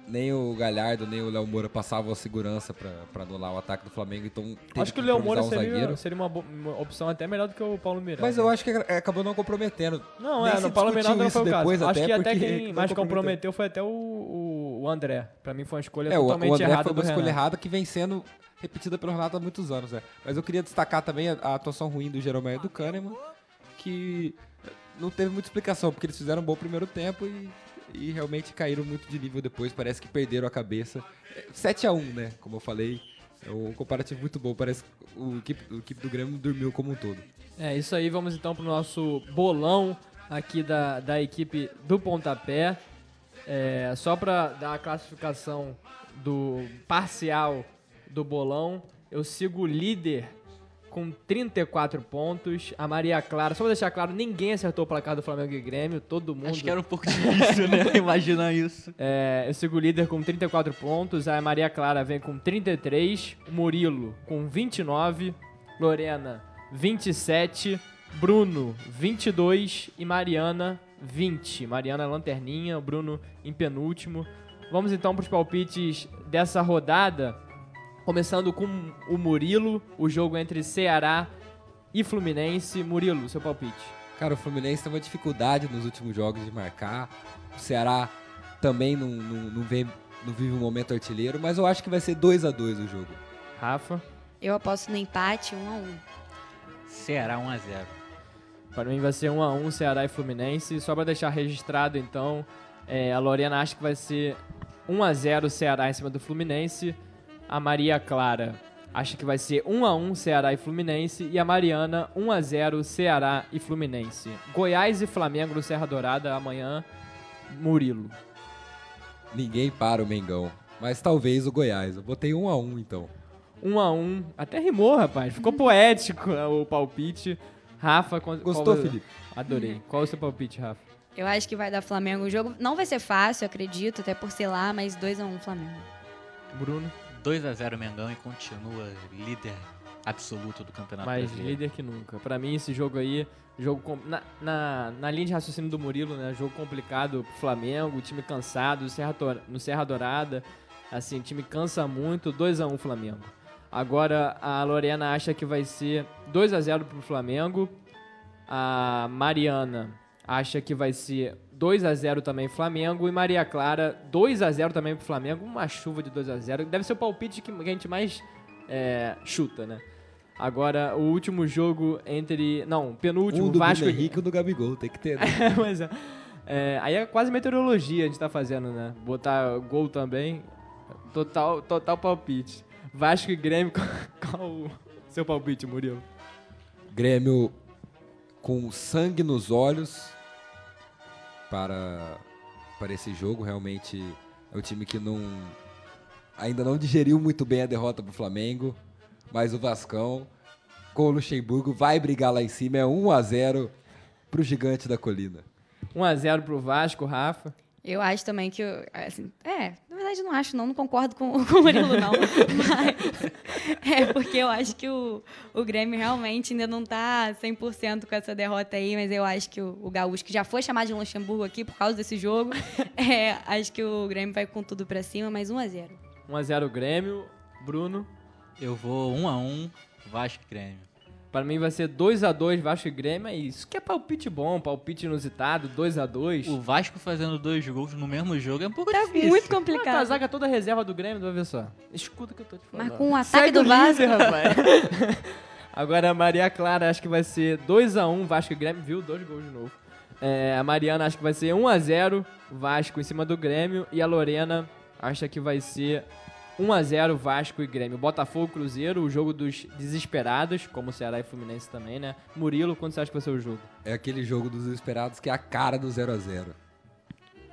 [SPEAKER 5] nem o Galhardo, nem o Léo Moura passavam a segurança para anular o ataque do Flamengo, então
[SPEAKER 2] Acho que, que o Léo Moura um seria, seria uma, uma, opção até melhor do que o Paulo Miranda.
[SPEAKER 5] Mas eu acho que acabou não comprometendo.
[SPEAKER 2] Não, Nem é, no Paulo Miranda não foi o caso. Acho que até quem mais comprometeu foi até o, o, o André. Para mim foi uma escolha é, totalmente
[SPEAKER 5] o André
[SPEAKER 2] errada
[SPEAKER 5] foi uma escolha errada que vem sendo repetida pelo Renato há muitos anos. Né? Mas eu queria destacar também a, a atuação ruim do Jeromel e do Kahneman, que não teve muita explicação, porque eles fizeram um bom primeiro tempo e, e realmente caíram muito de nível depois. Parece que perderam a cabeça. 7 a 1 né? Como eu falei. É um comparativo muito bom. Parece que o equipe, o equipe do Grêmio dormiu como um todo.
[SPEAKER 2] É isso aí. Vamos então para o nosso bolão aqui da, da equipe do Pontapé. É, só para dar a classificação do parcial do bolão. Eu sigo o líder com 34 pontos. A Maria Clara, só pra deixar claro, ninguém acertou o placar do Flamengo e Grêmio, todo mundo.
[SPEAKER 3] Acho que era um pouco difícil, né? Imaginar isso.
[SPEAKER 2] É, eu sigo o líder com 34 pontos. A Maria Clara vem com 33. O Murilo com 29. Lorena, 27. Bruno, 22. E Mariana, 20. Mariana lanterninha, o Bruno em penúltimo. Vamos então para os palpites dessa rodada. Começando com o Murilo, o jogo entre Ceará e Fluminense. Murilo, seu palpite.
[SPEAKER 5] Cara, o Fluminense tem uma dificuldade nos últimos jogos de marcar. O Ceará também não, não, não, vê, não vive um momento artilheiro, mas eu acho que vai ser 2 a 2 o jogo.
[SPEAKER 2] Rafa?
[SPEAKER 4] Eu aposto no empate 1 a 1
[SPEAKER 3] Ceará 1 a 0
[SPEAKER 2] Para mim vai ser 1 a 1 Ceará e Fluminense. Só para deixar registrado, então, é, a Lorena acha que vai ser 1 a 0 Ceará em cima do Fluminense. A Maria Clara acha que vai ser 1 a 1 Ceará e Fluminense e a Mariana 1 a 0 Ceará e Fluminense. Goiás e Flamengo no Serra Dourada amanhã. Murilo.
[SPEAKER 5] Ninguém para o Mengão, mas talvez o Goiás. Eu botei 1 a 1 então.
[SPEAKER 2] 1 a 1. Até rimou, rapaz. Ficou poético o palpite. Rafa,
[SPEAKER 5] gostou, qual... Felipe?
[SPEAKER 2] Adorei. Qual é o seu palpite, Rafa?
[SPEAKER 4] Eu acho que vai dar Flamengo. O jogo não vai ser fácil, acredito, até por ser lá, mas 2 a 1 Flamengo.
[SPEAKER 2] Bruno.
[SPEAKER 3] 2 a 0 Mengão e continua líder absoluto do campeonato
[SPEAKER 2] Mais
[SPEAKER 3] brasileiro.
[SPEAKER 2] líder que nunca. Para mim, esse jogo aí, jogo na, na, na, linha de raciocínio do Murilo, né? Jogo complicado pro Flamengo, time cansado, Serra, no Serra Dourada. Assim, time cansa muito, 2 a 1 Flamengo. Agora a Lorena acha que vai ser 2 a 0 pro Flamengo. A Mariana acha que vai ser 2 a 0 também Flamengo e Maria Clara 2 a 0 também pro Flamengo, uma chuva de 2 a 0. Deve ser o palpite que a gente mais é, chuta, né? Agora, o último jogo entre. Não, penúltimo,
[SPEAKER 5] um do
[SPEAKER 2] Vasco.
[SPEAKER 5] O Henrique e o do Gabigol, tem que ter. Né?
[SPEAKER 2] Mas é, é, aí é quase meteorologia a gente tá fazendo, né? Botar gol também. Total, total palpite. Vasco e Grêmio, qual o seu palpite, Murilo?
[SPEAKER 5] Grêmio com sangue nos olhos para, para esse jogo. Realmente é um time que não ainda não digeriu muito bem a derrota para o Flamengo, mas o Vascão com o Luxemburgo vai brigar lá em cima. É 1 a 0 para o gigante da colina.
[SPEAKER 2] 1 a 0 para o Vasco, Rafa.
[SPEAKER 4] Eu acho também que, assim, é, verdade, não acho, não. Não concordo com, com o Murilo, não. Mas é porque eu acho que o, o Grêmio realmente ainda não tá 100% com essa derrota aí, mas eu acho que o, o Gaúcho, que já foi chamado de Luxemburgo aqui por causa desse jogo, é, acho que o Grêmio vai com tudo pra cima, mas 1x0.
[SPEAKER 2] 1x0 Grêmio. Bruno.
[SPEAKER 3] Eu vou 1 a 1 Vasco e Grêmio.
[SPEAKER 2] Pra mim vai ser 2x2 Vasco e Grêmio. É isso que é palpite bom, palpite inusitado, 2x2.
[SPEAKER 3] O Vasco fazendo dois gols no mesmo jogo é um pouco
[SPEAKER 4] Tá
[SPEAKER 3] difícil.
[SPEAKER 4] muito
[SPEAKER 2] Ah, tá, a
[SPEAKER 4] complicado.
[SPEAKER 2] zaga toda reserva do Grêmio, vai ver só. Escuta o que eu tô te falando.
[SPEAKER 4] Mas com o ataque
[SPEAKER 2] Segue
[SPEAKER 4] do
[SPEAKER 2] o líder,
[SPEAKER 4] Vasco.
[SPEAKER 2] rapaz. Agora a Maria Clara acho que vai ser 2x1 Vasco e Grêmio, viu? Dois gols de novo. É, a Mariana acho que vai ser 1x0 Vasco em cima do Grêmio. E a Lorena acha que vai ser 1x0 Vasco e Grêmio. Botafogo e Cruzeiro, o jogo dos desesperados, como Ceará e Fluminense também, né? Murilo, quanto você acha que vai ser o jogo?
[SPEAKER 5] É aquele jogo dos esperados que é a cara do 0x0.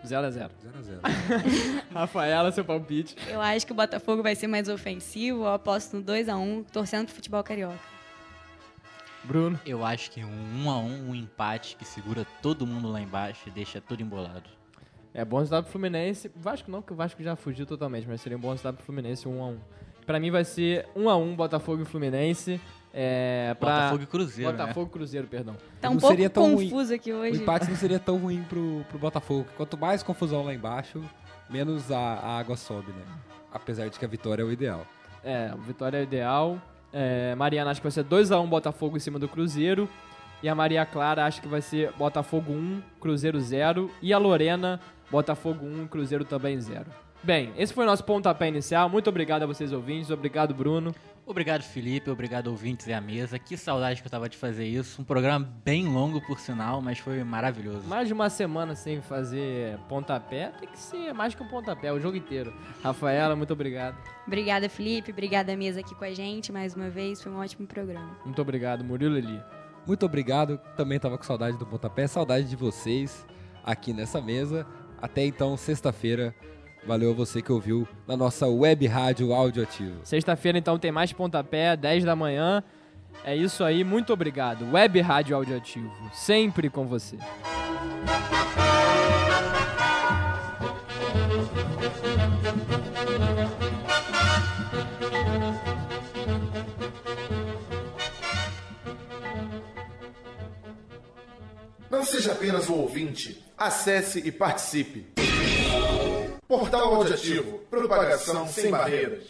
[SPEAKER 2] 0x0.
[SPEAKER 5] 0x0.
[SPEAKER 2] Rafaela, seu palpite.
[SPEAKER 4] Eu acho que o Botafogo vai ser mais ofensivo. Eu aposto no 2x1, torcendo pro futebol carioca.
[SPEAKER 3] Bruno. Eu acho que um 1 a 1 um empate que segura todo mundo lá embaixo e deixa tudo embolado.
[SPEAKER 2] É bom resultado pro Fluminense. Vasco não, porque o Vasco já fugiu totalmente, mas seria um bom resultado pro Fluminense, 1x1. Pra mim vai ser 1x1 Botafogo e Fluminense. É, pra...
[SPEAKER 3] Botafogo e Cruzeiro, né?
[SPEAKER 2] Botafogo e Cruzeiro, perdão.
[SPEAKER 4] Tá um
[SPEAKER 5] Não
[SPEAKER 4] pouco
[SPEAKER 5] seria tão ruim.
[SPEAKER 4] confuso aqui
[SPEAKER 5] O
[SPEAKER 4] hoje.
[SPEAKER 5] empate não seria tão ruim pro, pro Botafogo. Quanto mais confusão lá embaixo, menos a, a água sobe, né? Apesar de que a vitória é o ideal.
[SPEAKER 2] É, a vitória é ideal. É, Mariana acho que vai ser 2x1 Botafogo em cima do Cruzeiro. E a Maria Clara acho que vai ser Botafogo 1, Cruzeiro 0. E a Lorena, Botafogo 1, Cruzeiro também 0. Bem, esse foi o nosso pontapé inicial. Muito obrigado a vocês ouvintes. Obrigado, Bruno.
[SPEAKER 3] Obrigado, Felipe. Obrigado, ouvintes e a mesa. Que saudade que eu tava de fazer isso. Um programa bem longo, por sinal, mas foi maravilhoso.
[SPEAKER 2] Mais de uma semana sem fazer pontapé, tem que ser mais que um pontapé, o jogo inteiro. Rafaela, muito obrigado.
[SPEAKER 4] Obrigada, Felipe. Obrigada, mesa, aqui com a gente mais uma vez. Foi um ótimo programa.
[SPEAKER 2] Muito obrigado, Murilo Eli.
[SPEAKER 5] Muito obrigado. Também tava com saudade do pontapé. Saudade de vocês aqui nessa mesa. Até então, sexta-feira. Valeu a você que ouviu na nossa web rádio audioativo.
[SPEAKER 2] Sexta-feira, então, tem mais pontapé, 10 da manhã. É isso aí, muito obrigado. Web Rádio Audioativo, sempre com você.
[SPEAKER 7] Não seja apenas um ouvinte. Acesse e participe. Portal Auditivo. Propagação sem barreiras.